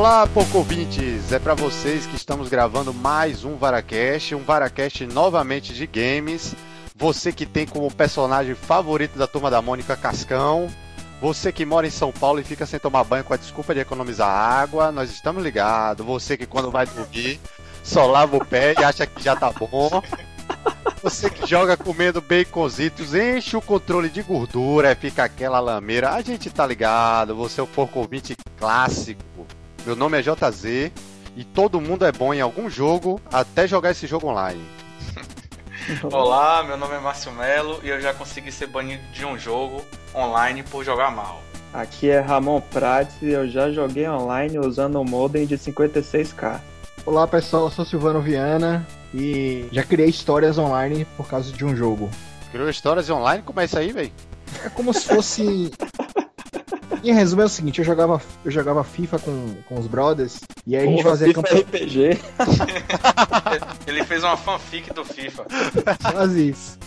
Olá, pouco ouvintes! É para vocês que estamos gravando mais um Varacast, um Varacast novamente de games. Você que tem como personagem favorito da Turma da Mônica Cascão. Você que mora em São Paulo e fica sem tomar banho com a desculpa de economizar água, nós estamos ligados. Você que quando vai dormir só lava o pé e acha que já tá bom. Você que joga comendo baconzitos, enche o controle de gordura, fica aquela lameira. A gente tá ligado, você é o porco clássico. Meu nome é JZ e todo mundo é bom em algum jogo até jogar esse jogo online. Olá, meu nome é Márcio Melo e eu já consegui ser banido de um jogo online por jogar mal. Aqui é Ramon Prates e eu já joguei online usando o modem de 56k. Olá pessoal, eu sou Silvano Viana e já criei histórias online por causa de um jogo. Criou histórias online? Como é isso aí, velho? É como se fosse. em resumo é o seguinte, eu jogava, eu jogava FIFA com, com os brothers e aí a gente fazia FIFA campeonato. RPG. Ele fez uma fanfic do FIFA. Quase isso.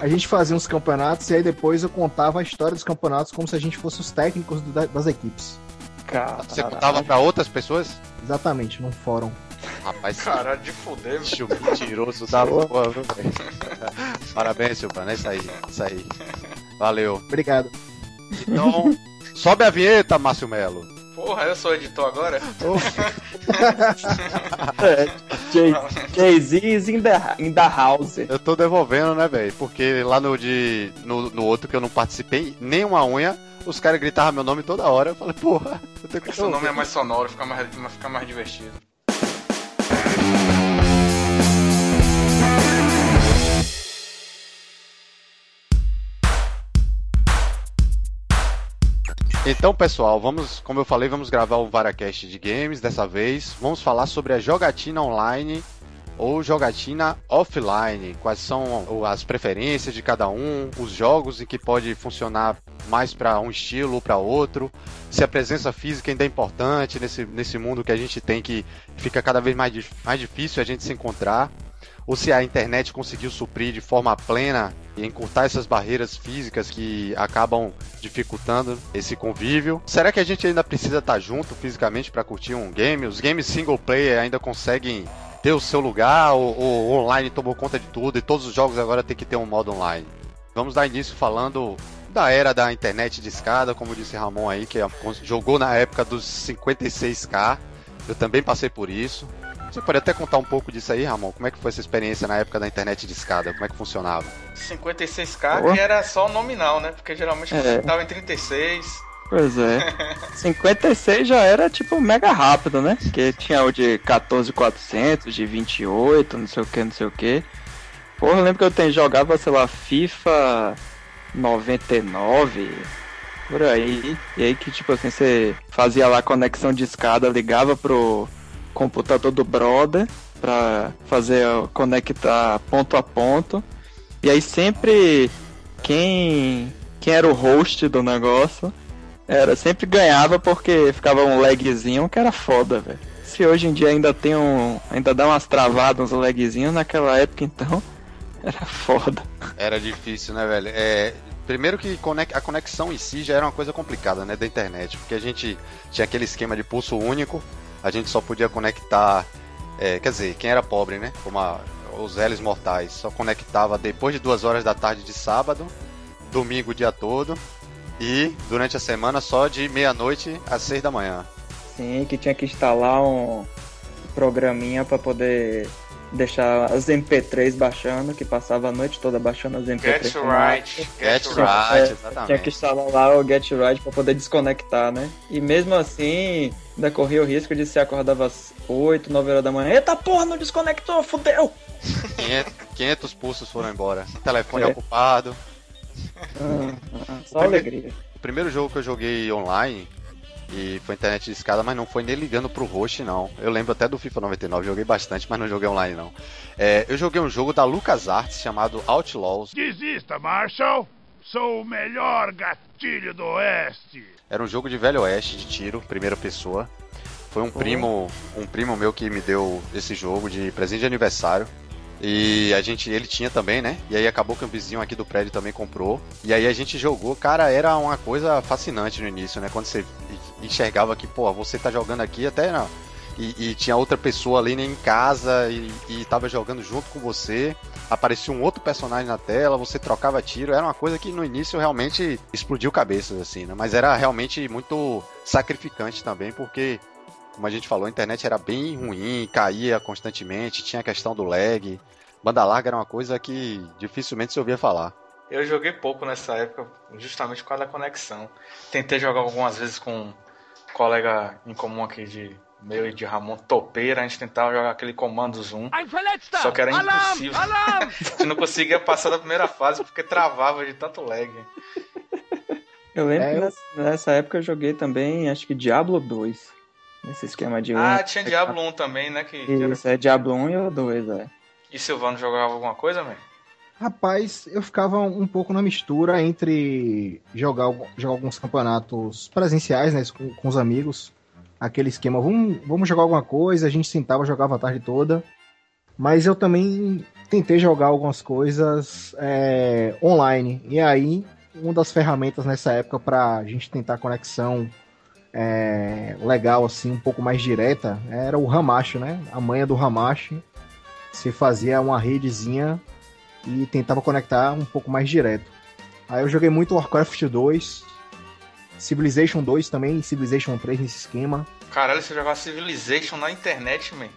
A gente fazia uns campeonatos e aí depois eu contava a história dos campeonatos como se a gente fosse os técnicos do- das equipes. Cara, Você contava pra outras pessoas? Exatamente, num fórum. Rapaz, Caralho, de fuder, velho. bicho mentiroso da porra, viu, velho? Parabéns, Silvano, é isso aí, isso aí. Valeu. Obrigado. Então, sobe a vinheta, Márcio Melo. Porra, eu sou editor agora? É, Jay- Jay-Z is in the, in the house. Eu tô devolvendo, né, velho? Porque lá no, de, no, no outro que eu não participei, nem uma unha, os caras gritavam meu nome toda hora. Eu falei, porra, eu tenho que Seu nome é mais sonoro, fica mais, fica mais divertido. Então, pessoal, vamos, como eu falei, vamos gravar o Varacast de games dessa vez. Vamos falar sobre a jogatina online ou jogatina offline. Quais são as preferências de cada um, os jogos em que pode funcionar mais para um estilo ou para outro. Se a presença física ainda é importante nesse, nesse mundo que a gente tem que fica cada vez mais, mais difícil a gente se encontrar. Ou se a internet conseguiu suprir de forma plena e encurtar essas barreiras físicas que acabam dificultando esse convívio. Será que a gente ainda precisa estar junto fisicamente para curtir um game? Os games single player ainda conseguem ter o seu lugar ou, ou online tomou conta de tudo e todos os jogos agora tem que ter um modo online? Vamos dar início falando da era da internet de escada, como disse Ramon aí, que jogou na época dos 56k. Eu também passei por isso. Você pode até contar um pouco disso aí, Ramon? Como é que foi essa experiência na época da internet de escada? Como é que funcionava? 56k Porra. que era só nominal, né? Porque geralmente É. você tava em 36. Pois é. 56 já era tipo mega rápido, né? Porque tinha o de 14400, de 28, não sei o que, não sei o que. Porra, eu lembro que eu tenho, jogava, sei lá, FIFA 99, por aí. E aí que tipo assim, você fazia lá conexão de escada, ligava pro computador do brother pra fazer conectar ponto a ponto. E aí sempre quem quem era o host do negócio era sempre ganhava porque ficava um lagzinho que era foda, velho. Se hoje em dia ainda tem um. ainda dá umas travadas, uns lagzinhos, naquela época então era foda. Era difícil, né, velho? É, primeiro que a conexão em si já era uma coisa complicada, né, da internet, porque a gente tinha aquele esquema de pulso único, a gente só podia conectar, é, quer dizer, quem era pobre, né, como a- os réis mortais, só conectava depois de duas horas da tarde de sábado, domingo o dia todo, e durante a semana só de meia-noite às seis da manhã. Sim, que tinha que instalar um programinha pra poder deixar as MP3 baixando, que passava a noite toda baixando as MP3. Get right. Get Sim, right, é, exatamente. Tinha que instalar lá o Get Right pra poder desconectar, né? E mesmo assim, ainda corria o risco de se acordava às 8, 9 horas da manhã. Eita porra, não desconectou, fudeu! 500, 500 pulsos foram embora. Telefone É. ocupado. Ah, ah, só O primeiro- alegria. O primeiro jogo que eu joguei online e foi internet de escada, mas não foi nem ligando pro host, não. Eu lembro até do FIFA 99, joguei bastante, mas não joguei online, não. É, eu joguei um jogo da LucasArts chamado Outlaws. Desista, Marshall! Sou o melhor gatilho do Oeste! Era um jogo de velho oeste, de tiro, primeira pessoa. Foi um primo, um primo meu que me deu esse jogo de presente de aniversário. E a gente, ele tinha também, né? E aí acabou que o vizinho aqui do prédio também comprou. E aí a gente jogou, cara, era uma coisa fascinante no início, né? Quando você enxergava que, pô, você tá jogando aqui até não. E, e tinha outra pessoa ali né, em casa e, e tava jogando junto com você. Aparecia um outro personagem na tela, você trocava tiro. Era uma coisa que no início realmente explodiu cabeças, assim, né? Mas era realmente muito sacrificante também, porque como a gente falou, a internet era bem ruim, caía constantemente, tinha a questão do lag. Banda larga era uma coisa que dificilmente se ouvia falar. Eu joguei pouco nessa época, justamente por causa da conexão. Tentei jogar algumas vezes com um colega em comum aqui de meu e de Ramon Topeira, a gente tentava jogar aquele comando zoom. Só que era impossível. a gente não conseguia passar da primeira fase porque travava de tanto lag. Eu lembro é, que nessa, nessa época eu joguei também, acho que Diablo 2. Nesse esquema de Ah, um, tinha Diablo 1 também, né? Que, Isso, era... é Diablo 1 e o 2, é. E Silvano jogava alguma coisa, velho? Rapaz, eu ficava um pouco na mistura entre jogar, jogar alguns campeonatos presenciais, né, com, com os amigos. Aquele esquema, vamos, vamos jogar alguma coisa, a gente sentava, jogava a tarde toda. Mas eu também tentei jogar algumas coisas é, online. E aí, uma das ferramentas nessa época para a gente tentar conexão é, legal, assim, um pouco mais direta, era o Hamashi, né? A manha do Hamashi. Você fazia uma redezinha e tentava conectar um pouco mais direto. Aí eu joguei muito Warcraft 2, Civilization 2 também, Civilization 3 nesse esquema. Caralho, você jogava Civilization na internet, man.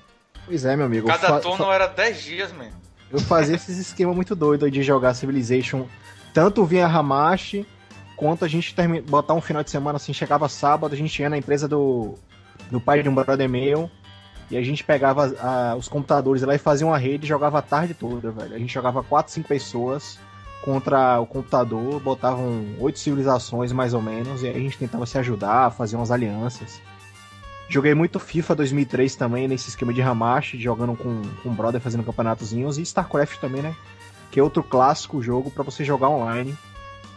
Pois é, meu amigo. Cada turno era 10 dias, man. Eu fazia esses esquemas muito doidos de jogar Civilization, tanto via Hamashi, quanto a gente term... botar um final de semana assim, chegava sábado, a gente ia na empresa do, do pai de um brother meu, e a gente pegava a, os computadores lá e fazia uma rede e jogava a tarde toda, velho. A gente jogava 4, 5 pessoas contra o computador, botavam oito civilizações mais ou menos, e a gente tentava se ajudar, fazer umas alianças. Joguei muito FIFA 2003 também, nesse esquema de Hamashi, jogando com, com brother, fazendo campeonatozinhos, e StarCraft também, né? Que é outro clássico jogo para você jogar online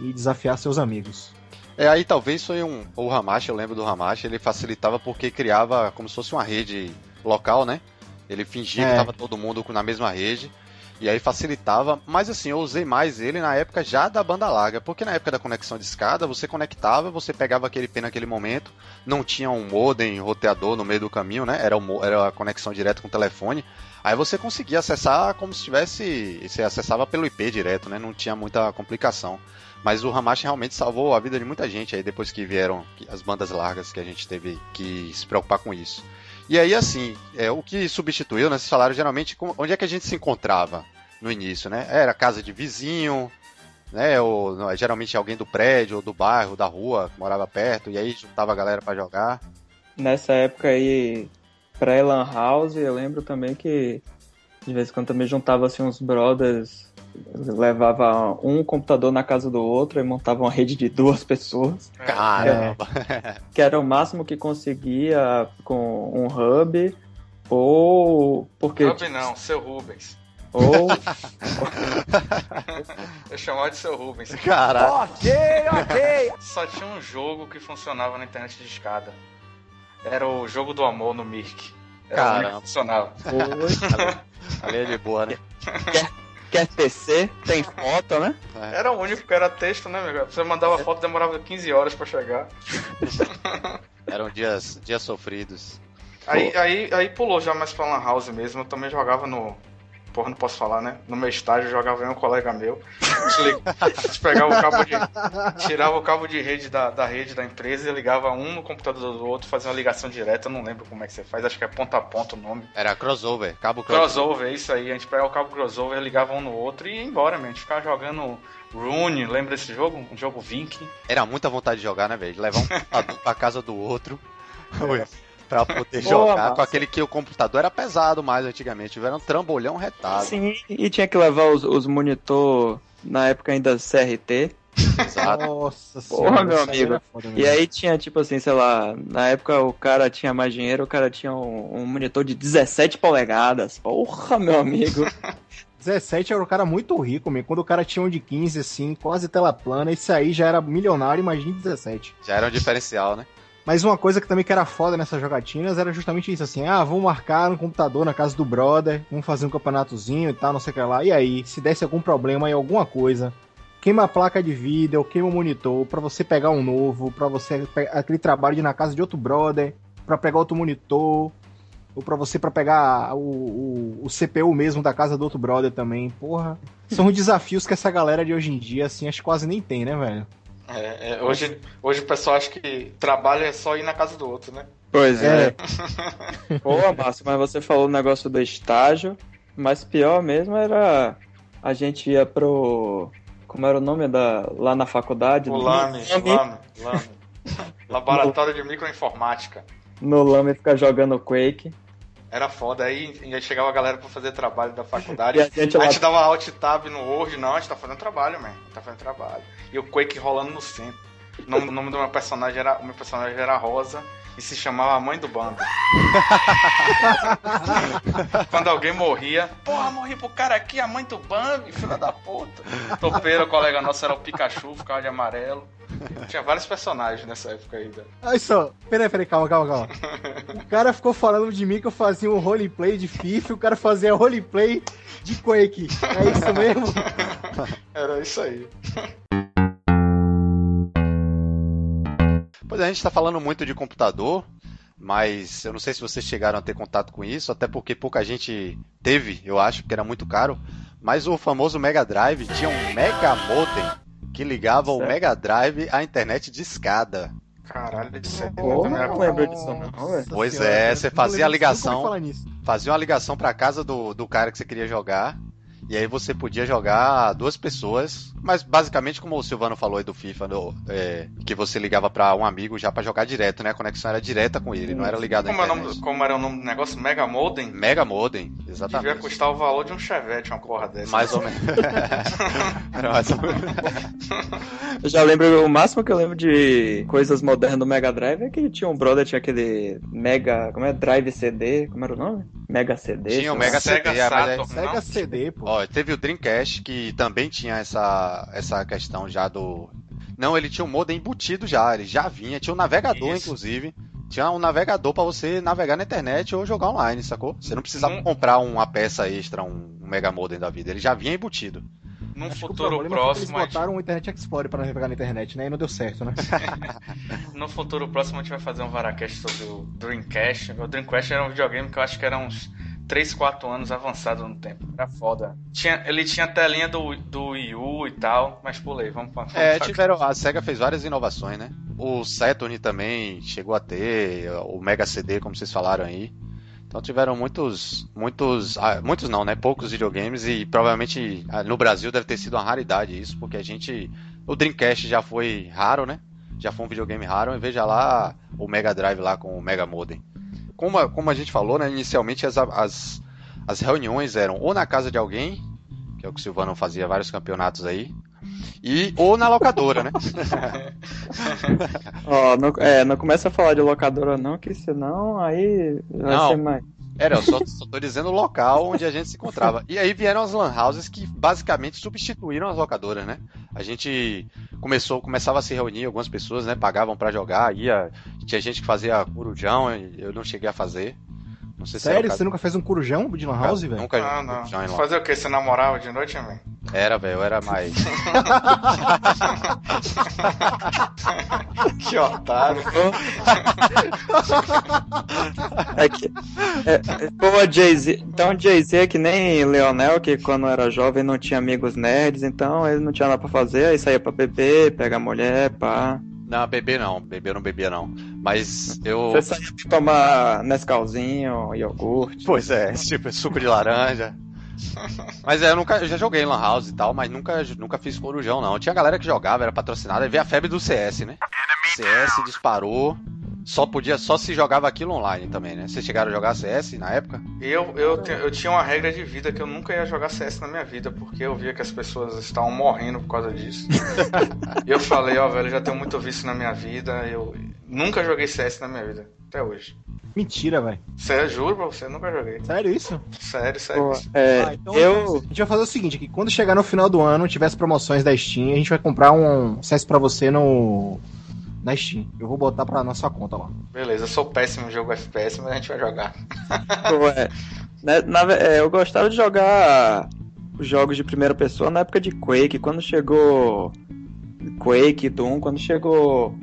e desafiar seus amigos. É, aí talvez foi um. O Hamashi, eu lembro do Hamashi, ele facilitava porque criava como se fosse uma rede local, né? Ele fingia é. que tava todo mundo na mesma rede. E aí facilitava, mas assim, eu usei mais ele na época já da banda larga, porque na época da conexão de escada, você conectava, você pegava aquele P naquele momento, não tinha um modem roteador no meio do caminho, né? Era, o, era a conexão direta com o telefone. Aí você conseguia acessar como se tivesse. Você acessava pelo IP direto, né? Não tinha muita complicação. Mas o Hamashi realmente salvou a vida de muita gente aí depois que vieram as bandas largas que a gente teve que se preocupar com isso. E aí, assim, é, o que substituiu, né? Vocês falaram geralmente onde é que a gente se encontrava no início, né? Era casa de vizinho, né? Ou geralmente alguém do prédio, ou do bairro, da rua, que morava perto, e aí juntava a galera para jogar. Nessa época aí, pré-Lan House, eu lembro também que de vez em quando também juntava assim uns brothers levava um computador na casa do outro e montava uma rede de duas pessoas. Caramba! É, que era o máximo que conseguia com um hub ou porque hub não, seu Rubens. Ou eu chamava de seu Rubens. Caraca. Ok, ok. Só tinha um jogo que funcionava na internet de escada. Era o jogo do amor no Mirk. Era Caramba. funcionava. Ali é de boa, né? quer PC, tem foto, né? É. Era o único que era texto, né, meu? Você mandava foto, demorava 15 horas para chegar. Eram dias, dias sofridos. Aí, aí, aí pulou já mais pra Lan House mesmo. Eu também jogava no, porra, não posso falar, né? No meu estágio jogava eu um colega meu. A gente pegava o cabo de. Tirava o cabo de rede da, da rede da empresa e ligava um no computador do outro, fazia uma ligação direta. Eu não lembro como é que você faz, acho que é ponta a ponta o nome. Era crossover, cabo crossover. Crossover, isso aí. A gente pegava o cabo crossover, ligava um no outro e ia embora, mesmo. A gente ficava jogando Rune, lembra desse jogo? Um jogo Viking. Era muita vontade de jogar, né, velho? Levar um pra casa do outro. É pra poder jogar com aquele que o computador era pesado mais antigamente. Era um trambolhão retado. Sim, e tinha que levar os, os monitor na época ainda CRT. Exato. Nossa Porra, meu amigo. E aí tinha, tipo assim, sei lá, na época o cara tinha mais dinheiro, o cara tinha um, um monitor de 17 polegadas. Porra, meu amigo. 17 era um cara muito rico, mesmo. Quando o cara tinha um de 15, assim, quase tela plana, esse aí já era milionário, imagina 17. Já era um diferencial, né? Mas uma coisa que também que era foda nessas jogatinas era justamente isso, assim, ah, vamos marcar no computador na casa do brother, vamos fazer um campeonatozinho e tal, não sei o que lá. E aí, se desse algum problema em alguma coisa, queima a placa de vídeo, queima o monitor, para você pegar um novo, para você aquele trabalho de ir na casa de outro brother, para pegar outro monitor, ou para você para pegar o, o, o, CPU mesmo da casa do outro brother também. Porra, são desafios que essa galera de hoje em dia, assim, acho que quase nem tem, né, velho? É, é, hoje, hoje o pessoal acha que trabalho é só ir na casa do outro, né? Pois é. é. Pô, Márcio, mas você falou o negócio do estágio, mas pior mesmo era a gente ia pro. Como era o nome da. lá na faculdade? O LAME, LAME, LAME. Laboratório de Microinformática. No LAME ficar jogando Quake. Era foda, aí, aí chegava a galera pra fazer trabalho da faculdade. a gente, a gente dava alt tab no Word, não, a gente tá fazendo trabalho, man. A gente tá fazendo trabalho. E o Quake rolando no centro. O nome, o nome do meu personagem era. O meu personagem era Rosa e se chamava a mãe do bando. Quando alguém morria, porra, morri pro cara aqui, a mãe do bando, filha da puta. Topeiro, o colega nosso era o Pikachu, ficava de amarelo. Tinha vários personagens nessa época ainda. Olha só, peraí, peraí, calma, calma, calma. O cara ficou falando de mim que eu fazia um roleplay de FIFA, o cara fazia roleplay de Quake. É isso mesmo? Era isso aí. Pois é, a gente está falando muito de computador, mas eu não sei se vocês chegaram a ter contato com isso, até porque pouca gente teve, eu acho, porque era muito caro. Mas o famoso Mega Drive tinha um Mega Modem que ligava certo. o Mega Drive à internet de escada. Caralho, isso é. Oh, não lembro disso, não. Pois é, você fazia a ligação. Fazia uma ligação para casa do, do cara que você queria jogar. E aí você podia jogar duas pessoas, mas basicamente como o Silvano falou aí do FIFA, no, é, que você ligava para um amigo já para jogar direto, né? A conexão era direta com ele, não era ligado como, nome, como era o nome do negócio? Mega Modem? Mega Modem, exatamente. Devia custar o valor de um Chevette, uma porra dessa. Mais ou menos. era mais ou menos. Eu já lembro, o máximo que eu lembro de coisas modernas do Mega Drive é que tinha um brother, tinha aquele Mega, como é? Drive CD, como era o nome? Mega CD. Tinha o Mega CD, Sega, é, Saturn, Mega CD, pô. Ó, teve o Dreamcast que também tinha essa, essa questão já do. Não, ele tinha um modem embutido já, ele já vinha, tinha um navegador, Isso. inclusive. Tinha um navegador para você navegar na internet ou jogar online, sacou? Você não precisava comprar uma peça extra, um, um mega modem da vida, ele já vinha embutido. Num Acho futuro próximo. Eles botaram o Internet Explorer para navegar na internet, né? E não deu certo, né? no futuro próximo a gente vai fazer um Varacast sobre o Dreamcast. O Dreamcast era um videogame que eu acho que era uns 3, 4 anos avançado no tempo. Era foda. Tinha, ele tinha a telinha do, do Wii U e tal, mas pulei, vamos pra É, tiveram, a SEGA fez várias inovações, né? O Saturn também chegou a ter, o Mega CD, como vocês falaram aí. Então tiveram muitos, muitos, ah, muitos não, né? Poucos videogames e provavelmente ah, no Brasil deve ter sido uma raridade isso, porque a gente, o Dreamcast já foi raro, né? Já foi um videogame raro e veja lá o Mega Drive lá com o Mega Modem como a, como a gente falou, né, inicialmente as, as, as reuniões eram ou na casa de alguém, que é o que o Silvano fazia vários campeonatos aí, e ou na locadora, né? Oh, não, é, não começa a falar de locadora não, que senão aí vai não, ser mais. Era, eu só, só tô dizendo o local onde a gente se encontrava. E aí vieram as lan houses que basicamente substituíram as locadoras, né? A gente começou, começava a se reunir, algumas pessoas, né, pagavam para jogar, ia, tinha gente que fazia corujão, eu não cheguei a fazer. Não sei Sério? Se Você nunca fez um corujão de Lan House, velho? Nunca ah, não. Um Fazer o quê? Você namorava de noite, amigo? Era, velho, eu era mais. que otário. é que, é, é, pô, Jay-Z. Então, Jay-Z é que nem Leonel, que quando era jovem não tinha amigos nerds, então ele não tinha nada pra fazer, aí saía pra beber, pegar mulher, pá. Não, beber não. Beber eu não bebia não. Mas eu. Você saía pra tomar Nescauzinho, iogurte. Pois é, tipo suco de laranja. Mas é, eu nunca eu já joguei em Lan House e tal, mas nunca, nunca fiz corujão, não. Tinha galera que jogava, era patrocinada, e veio a febre do CS, né? CS disparou. Só podia, só se jogava aquilo online também, né? Vocês chegaram a jogar CS na época? Eu, eu, eu tinha uma regra de vida que eu nunca ia jogar CS na minha vida, porque eu via que as pessoas estavam morrendo por causa disso. e eu falei, ó, oh, velho, já tenho muito vício na minha vida, eu nunca joguei CS na minha vida, até hoje. Mentira, velho. Sério, juro pra você, nunca joguei. Sério isso? Sério, sério. Pô, é, ah, então eu... A gente vai fazer o seguinte, que quando chegar no final do ano, tivesse promoções da Steam, a gente vai comprar um CS pra você no na Steam. Eu vou botar pra nossa conta lá. Beleza, eu sou péssimo em jogo FPS, mas a gente vai jogar. Pô, é. Na ve- é, eu gostava de jogar os jogos de primeira pessoa na época de Quake, quando chegou Quake, Doom, quando chegou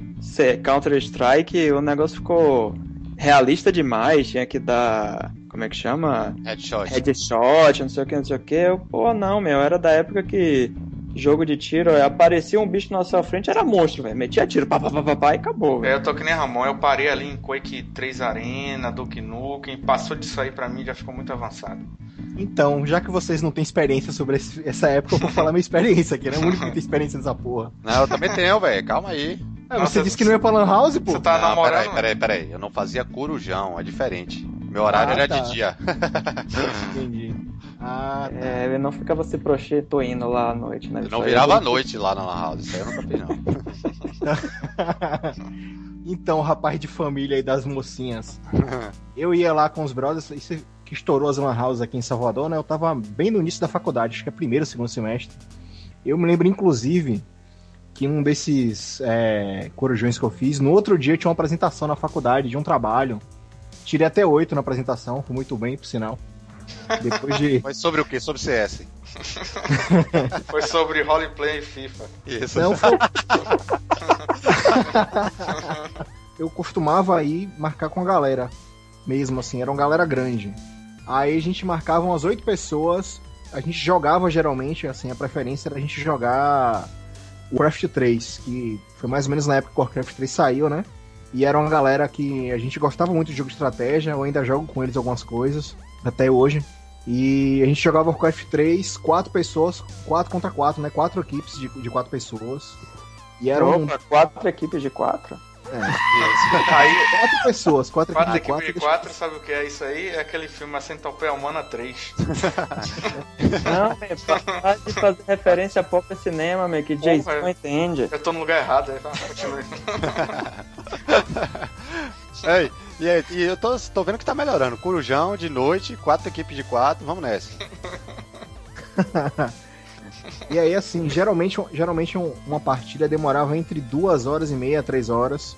Counter-Strike, o negócio ficou realista demais, tinha que dar, como é que chama? Headshot. Headshot, não sei o que, não sei o que. Eu, pô, não, meu, era da época que jogo de tiro, aparecia um bicho na sua frente, era monstro, velho. Metia tiro, pá, pá, pá, pá, pá, e acabou, É, velho. eu tô que nem Ramon, eu parei ali em Quake 3 Arena, Duke Nukem, passou disso aí pra mim já ficou muito avançado. Então, já que vocês não têm experiência sobre esse- essa época, eu vou falar minha experiência aqui, né? O único que tem experiência nessa porra. Não, eu também tenho, velho. Calma aí. Ah, Nossa, você disse que não ia pra Lan House, pô? Você tá não, namorando? peraí, peraí, peraí. Eu não fazia corujão, é diferente. Meu horário Ah, era tá. de dia. Entendi. Ah, tá. É, ele não ficava se prostituindo lá à noite, né? Eu não virava é à noite lá na Lan House. Isso aí eu nunca fiz, não. então, rapaz de família aí das mocinhas. Eu ia lá com os brothers, isso que estourou as Lan House aqui em Salvador, né? Eu tava bem no início da faculdade, acho que é primeiro, segundo semestre. Eu me lembro, inclusive, que um desses é, corujões que eu fiz, no outro dia tinha uma apresentação na faculdade de um trabalho. Tirei até oito na apresentação, fui muito bem, por sinal. Depois de. Mas sobre o que? Sobre CS. Foi sobre roleplay e FIFA. Isso. Não, foi... eu costumava ir marcar com a galera. Mesmo assim, era uma galera grande. Aí a gente marcava umas oito pessoas. A gente jogava geralmente, assim, a preferência era a gente jogar Warcraft 3, que foi mais ou menos na época que o Warcraft 3 saiu, né? E era uma galera que a gente gostava muito de jogo de estratégia, eu ainda jogo com eles algumas coisas, até hoje. E a gente jogava Warcraft 3, quatro pessoas, quatro contra quatro, né? Quatro equipes de, de quatro pessoas. E eram Opa, quatro equipes de quatro. Aí, quatro pessoas, quatro, quatro equipes quatro. quatro, sabe o que é isso aí? É aquele filme A Centopeia Humana 3. Não, meu, para de fazer referência a próprio cinema, meu, que Jason Porra. não entende. Eu tô no lugar errado, aí, vai, continue. Ei, e, aí, e eu tô, tô vendo que tá melhorando. Corujão de noite, quatro equipes de quatro, vamos nessa. E aí, assim, geralmente, geralmente um- uma partida demorava entre duas horas e meia, três horas.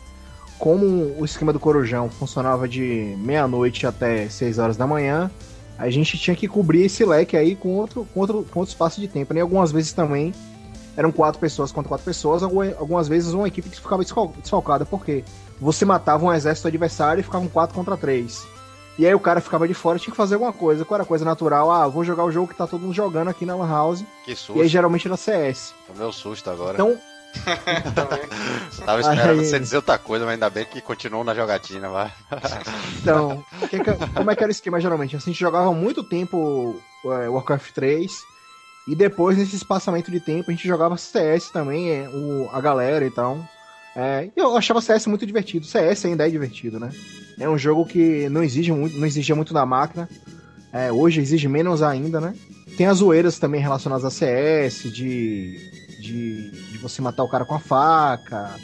Como o esquema do Corujão funcionava de meia-noite até seis horas da manhã, a gente tinha que cobrir esse leque aí com outro, com outro, com outro espaço de tempo. né? E algumas vezes também eram quatro pessoas contra quatro pessoas, alguma- algumas vezes uma equipe que ficava desfal- desfalcada, porque você matava um exército adversário e ficavam quatro contra três. E aí o cara ficava de fora e tinha que fazer alguma coisa. Qual era a coisa natural? Ah, vou jogar o jogo que tá todo mundo jogando aqui na Lan House. Que E aí susto. geralmente era CS. Tomei um susto agora. Então. Tava esperando Aí. você dizer outra coisa, mas ainda bem que continuou na jogatina, vai. então que que- como é que era o esquema geralmente? Assim, a gente jogava muito tempo é, Warcraft 3 e depois, nesse espaçamento de tempo, a gente jogava CS também, é, o, a galera e tal. É, e eu achava CS muito divertido. CS ainda é divertido, né? É um jogo que não exige muito, não exigia muito da máquina. É, hoje exige menos ainda, né? Tem as zoeiras também relacionadas a CS, de, de, de você matar o cara com a faca,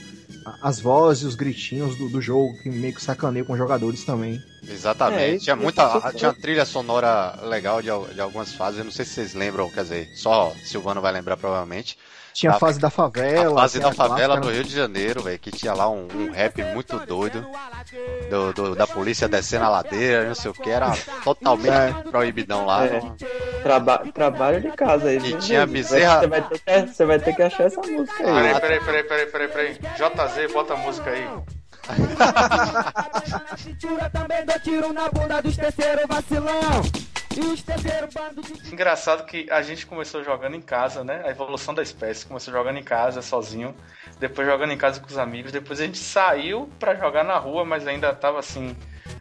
as vozes, os gritinhos do, do jogo, que meio que sacaneia com os jogadores também. Exatamente. É, tinha isso muita. é- Tinha trilha sonora legal de, de algumas fases. Eu não sei se vocês lembram, quer dizer, só Silvano vai lembrar provavelmente. Tinha a fase da favela. a fase da favela né? Rio de Janeiro, velho, que tinha lá um, um rap muito doido do, do- da polícia descendo a ladeira, não sei o que, era totalmente É. proibidão lá. É. Traba trabalho de casa aí. E tinha? Bezerra- Você vai, ter que, você vai ter que achar essa música aí. Peraí, peraí, peraí, peraí, peraí, peraí. JZ, bota a música aí. na cintura também dou tiro na bunda dos terceiros vacilão. Engraçado que a gente começou jogando em casa, né? A evolução da espécie. Começou jogando em casa, sozinho. Depois jogando em casa com os amigos. Depois a gente saiu pra jogar na rua, mas ainda tava assim,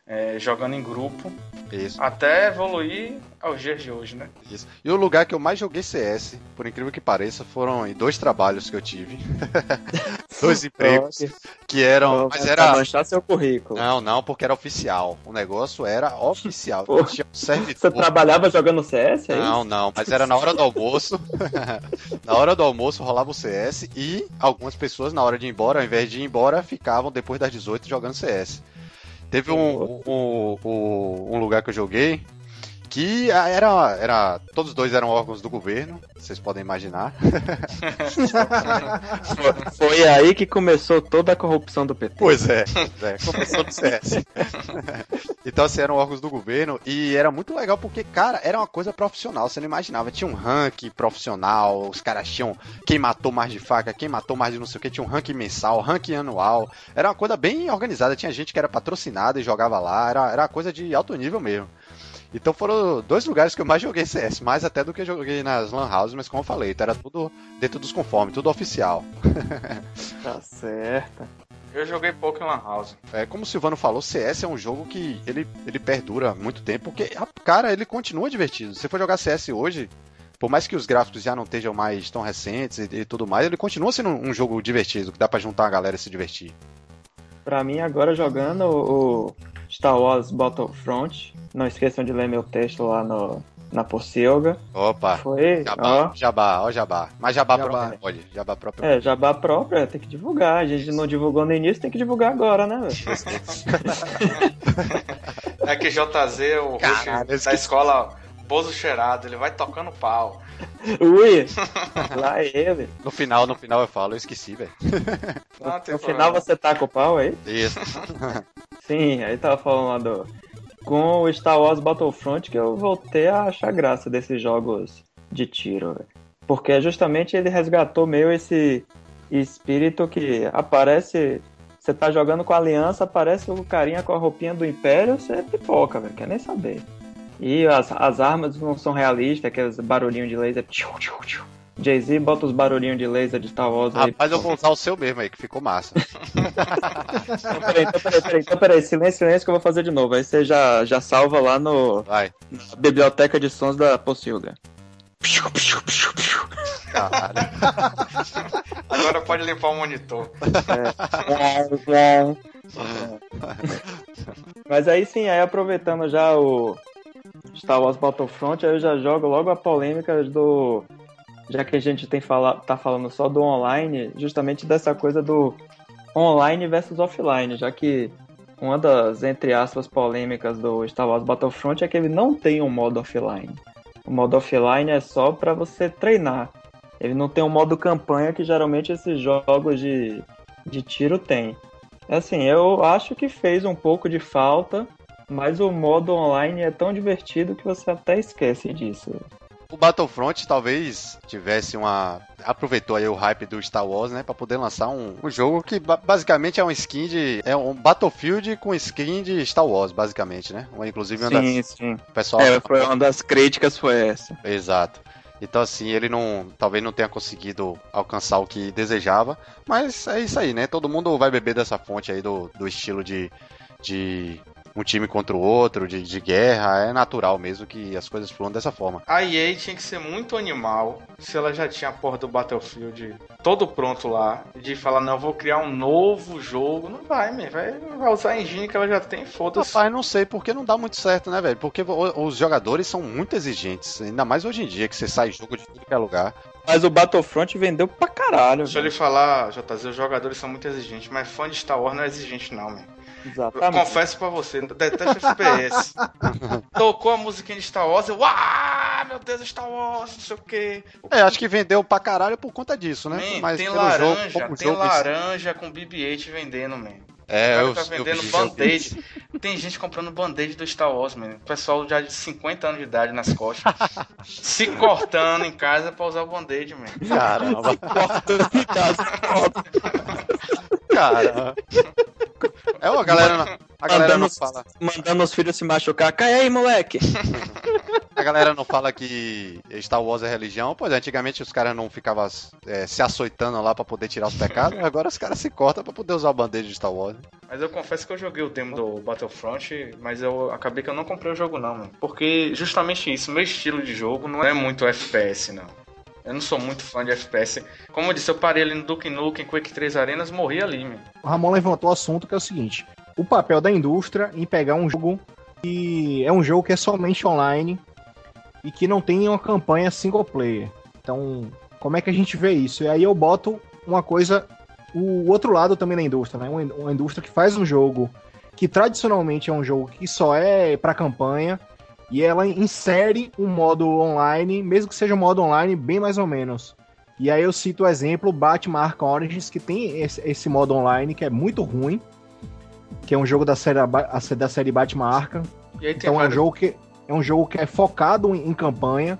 é, jogando em grupo. Isso, Até evoluir aos dias de hoje, né? isso. E o lugar que eu mais joguei CS, por incrível que pareça, foram em dois trabalhos que eu tive. dois empregos que eram. Mas Pra era. manchar seu currículo. Não, não, porque era oficial. O negócio era oficial. Pô. Tinha um servidor. Você trabalhava jogando CS aí? Não, não, mas era na hora do almoço. na hora do almoço rolava o CS e algumas pessoas, na hora de ir embora, ao invés de ir embora, ficavam depois das 18 jogando CS. Teve um, um, um, um lugar que eu joguei Que ah, era, era. Todos dois eram órgãos do governo, vocês podem imaginar. Foi, aí que começou toda a corrupção do PT. Pois é, é começou no CS. então, assim, eram órgãos do governo e era muito legal porque, cara, era uma coisa profissional, você não imaginava. Tinha um ranking profissional, os caras tinham quem matou mais de faca, quem matou mais de não sei o que, tinha um ranking mensal, ranking anual. Era uma coisa bem organizada, tinha gente que era patrocinada e jogava lá, era, era uma coisa de alto nível mesmo. Então foram dois lugares que eu mais joguei CS, mais até do que eu joguei nas Lan Houses, mas como eu falei, então era tudo dentro dos conformes, tudo oficial. Tá certo. Eu joguei pouco em Lan House. É, como o Silvano falou, CS é um jogo que ele, ele perdura muito tempo, porque, a- cara, ele continua divertido. Se você for jogar CS hoje, por mais que os gráficos já não estejam mais tão recentes e, e tudo mais, ele continua sendo um jogo divertido, que dá pra juntar a galera e se divertir. Pra mim, agora jogando o Star Wars Battlefront, não esqueçam de ler meu texto lá no, na Pocilga. Opa, Foi, jabá, ó. jabá, ó jabá. Mas jabá, Jabá. próprio pode, jabá próprio É, jabá própria, tem que divulgar. A gente não divulgou no início, tem que divulgar agora, né, velho? É que JZ, o Caralho, da que- escola Bozo Cheirado, ele vai tocando pau. Ui! Lá ele. No final, no final eu falo, eu esqueci, velho. No problema. final você taca o pau aí? Isso. Sim, aí tava falando lá do. Com o Star Wars Battlefront que eu voltei a achar graça desses jogos de tiro, velho. Porque justamente ele resgatou meio esse espírito que aparece. Você tá jogando com a aliança, aparece o carinha com a roupinha do Império, você pipoca, velho, quer nem saber. E as, as armas não são realistas, aqueles barulhinhos de laser. Tchiu, tchiu, tchiu. Jay-Z bota os barulhinhos de laser de Star Wars aí. Rapaz, eu vou usar o seu mesmo aí, que ficou massa. Então, peraí, então, peraí, peraí, então, peraí, silêncio, silêncio que eu vou fazer de novo. Aí você já, já salva lá no Vai. na biblioteca de sons da Pocilga. Caralho. Agora pode limpar o monitor. Mas aí sim, aí aproveitando já o Star Wars Battlefront, aí eu já jogo logo a polêmica do. Já que a gente tem fala, tá falando só do online, justamente dessa coisa do online versus offline, já que uma das, entre aspas, polêmicas do Star Wars Battlefront é que ele não tem um modo offline. O modo offline é só para você treinar. Ele não tem um modo campanha que geralmente esses jogos de, de tiro tem. Assim, eu acho que fez um pouco de falta, mas o modo online é tão divertido que você até esquece disso. O Battlefront talvez tivesse uma. Aproveitou aí o hype do Star Wars, né? Pra poder lançar um, um jogo que ba- basicamente é um skin de. É um Battlefield com skin de Star Wars, basicamente, né? Uma, inclusive uma das. sim. O pessoal. É, foi uma das críticas foi essa. Exato. Então, assim, ele não. Talvez não tenha conseguido alcançar o que desejava. Mas é isso aí, né? Todo mundo vai beber dessa fonte aí do, do estilo de. de um time contra o outro, de, de guerra. É natural mesmo que as coisas fluam dessa forma. A EA tinha que ser muito animal se ela já tinha a porra do Battlefield todo pronto lá. De falar, não, eu vou criar um novo jogo. Não vai, man. Vai, vai usar a engine que ela já tem, foda-se. Rapaz, não sei porque não dá muito certo, né, velho? Porque os jogadores são muito exigentes. Ainda mais hoje em dia, que você sai jogo de tudo que é lugar. Mas o Battlefront vendeu pra caralho. Deixa eu lhe falar, JZ, os jogadores são muito exigentes, mas fã de Star Wars não é exigente, não, man. Eu Exatamente. confesso pra você, detesto FPS. Tocou a musiquinha de Star Wars, eu, ah, meu Deus, Star Wars, não sei o quê. É, acho que vendeu pra caralho por conta disso, né? Man, Mas tem pelo laranja, jogo, tem em laranja com BB-8 vendendo, man. É, o cara eu, tá vendendo band-aid. Tem gente comprando band-aid do Star Wars, mano. Pessoal já de 50 anos de idade nas costas. se cortando em casa pra usar o band-aid, man. Caramba. Cara. É, ó, a galera, não- a galera não Mandando- fala. Mandando os filhos se machucar. Cai aí, moleque! A galera não fala que Star Wars é religião. Pois antigamente os caras não ficavam é, se açoitando lá pra poder tirar os pecados. Agora os caras se cortam pra poder usar o bandeja de Star Wars. Mas eu confesso que eu joguei o demo do Battlefront, mas eu acabei que eu não comprei o jogo não, mano. Porque justamente isso, meu estilo de jogo não é muito FPS, não. Eu não sou muito fã de FPS. Como eu disse, eu parei ali no Duke Nukem, Quake 3 Arenas, morri ali, mano. O Ramon levantou o assunto que é o seguinte: o papel da indústria em pegar um jogo que é um jogo que é somente online e que não tem uma campanha single player. Então, como é que a gente vê isso? E aí eu boto uma coisa, o outro lado também da indústria, né? Uma, indústria que faz um jogo que tradicionalmente é um jogo que só é pra campanha e ela insere um modo online, mesmo que seja um modo online bem mais ou menos. E aí eu cito o exemplo Batman Arkham Origins, que tem esse, esse modo online que é muito ruim, que é um jogo da série, da série Batman Arkham. então é um, jogo que, é um jogo que é focado em, em campanha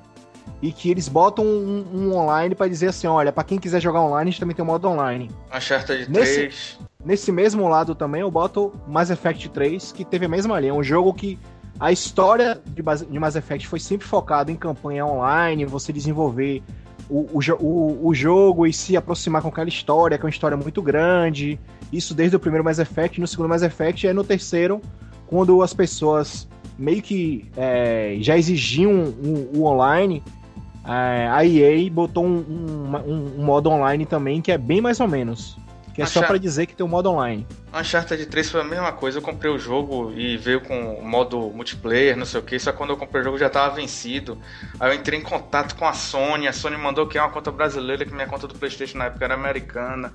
e que eles botam um, um online para dizer assim, olha, para quem quiser jogar online, a gente também tem um modo online. Uncharted nesse, 3. Nesse mesmo lado também eu boto Mass Effect 3, que teve a mesma linha, é um jogo que a história de, de Mass Effect foi sempre focada em campanha online, você desenvolver o, o, o, jogo e se aproximar com aquela história, que é uma história muito grande. Isso desde o primeiro Mass Effect, no segundo Mass Effect, e no terceiro, quando as pessoas meio que é, já exigiam o, o online, é, a EA botou um, um, um, modo online também que é bem mais ou menos. Que é Achar... só para dizer que tem um modo online. Uncharted 3 foi a mesma coisa, eu comprei o jogo e veio com o modo multiplayer, não sei o que, só que quando eu comprei o jogo já tava vencido. Aí eu entrei em contato com a Sony, a Sony mandou criar uma conta brasileira, que minha conta do Playstation na época era americana.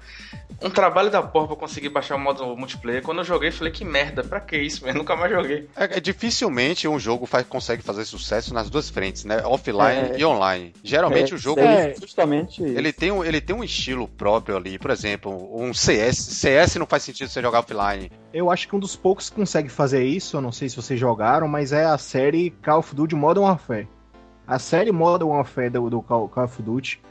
Um trabalho da porra pra conseguir baixar o modo multiplayer. Quando eu joguei, falei, que merda, pra que isso? Eu nunca mais joguei. É, é dificilmente um jogo faz, consegue fazer sucesso nas duas frentes, né? Offline é, e online. Geralmente é, o jogo... É, justamente ele tem, um, ele tem um estilo próprio ali, por exemplo, um CS. CS não faz sentido você jogar offline. Eu acho que um dos poucos que consegue fazer isso, eu não sei se vocês jogaram, mas é a série Call of Duty Modern Warfare. A série Modern Warfare do, do Call of Duty,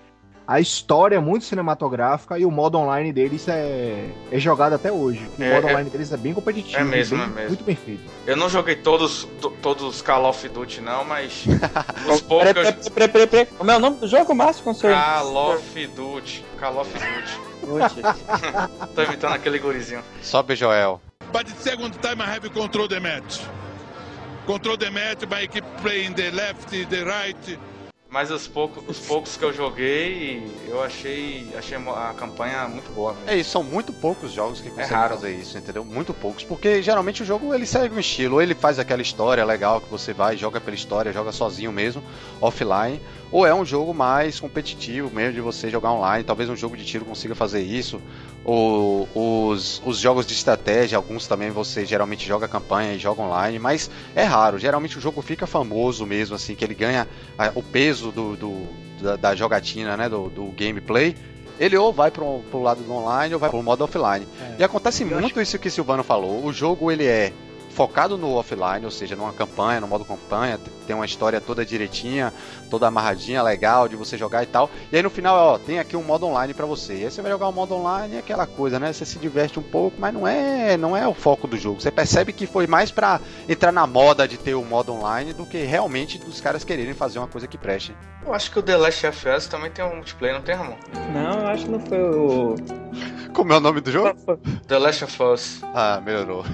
a história é muito cinematográfica e o modo online deles é, é jogado até hoje. O é, modo é, online deles é bem competitivo. É mesmo, bem, é mesmo. Muito bem feito. Eu não joguei todos, todos Call of Duty, não, mas. os poucos. Peraí, peraí, peraí, peraí. Como é o nome do jogo, Márcio? Call of Duty. Call of Duty. Tô imitando aquele gurizinho. Sobe, Joel. But the second time I have control the match. Control the match, my keep playing the left, the right. Mas os poucos, os poucos que eu joguei, eu achei, achei a campanha muito boa. Mesmo. É isso, são muito poucos jogos que é conseguem é fazer isso, entendeu? Muito poucos, porque geralmente o jogo ele segue um estilo, ou ele faz aquela história legal que você vai, joga pela história, joga sozinho mesmo, offline, ou é um jogo mais competitivo mesmo de você jogar online, talvez um jogo de tiro consiga fazer isso, ou os, os jogos de estratégia, alguns também você geralmente joga campanha e joga online, mas é raro, geralmente o jogo fica famoso mesmo, assim, que ele ganha o peso do, do da, da, jogatina, né, do, do gameplay, ele ou vai pro, pro lado do online ou vai pro modo offline. É. E acontece muito isso que Silvano falou. O jogo ele é focado no offline, ou seja, numa campanha, no modo campanha, tem uma história toda direitinha, toda amarradinha, legal de você jogar e tal. E aí no final, ó, tem aqui um modo online para você. E aí você vai jogar o modo online, é aquela coisa, né? Você se diverte um pouco, mas não é, não é o foco do jogo. Você percebe que foi mais para entrar na moda de ter o modo online do que realmente dos caras quererem fazer uma coisa que preste. Eu acho que o The Last of Us também tem um multiplayer, não tem, Ramon? Não, eu acho que não foi o como é o nome do jogo? The Last of Us. Ah, melhorou.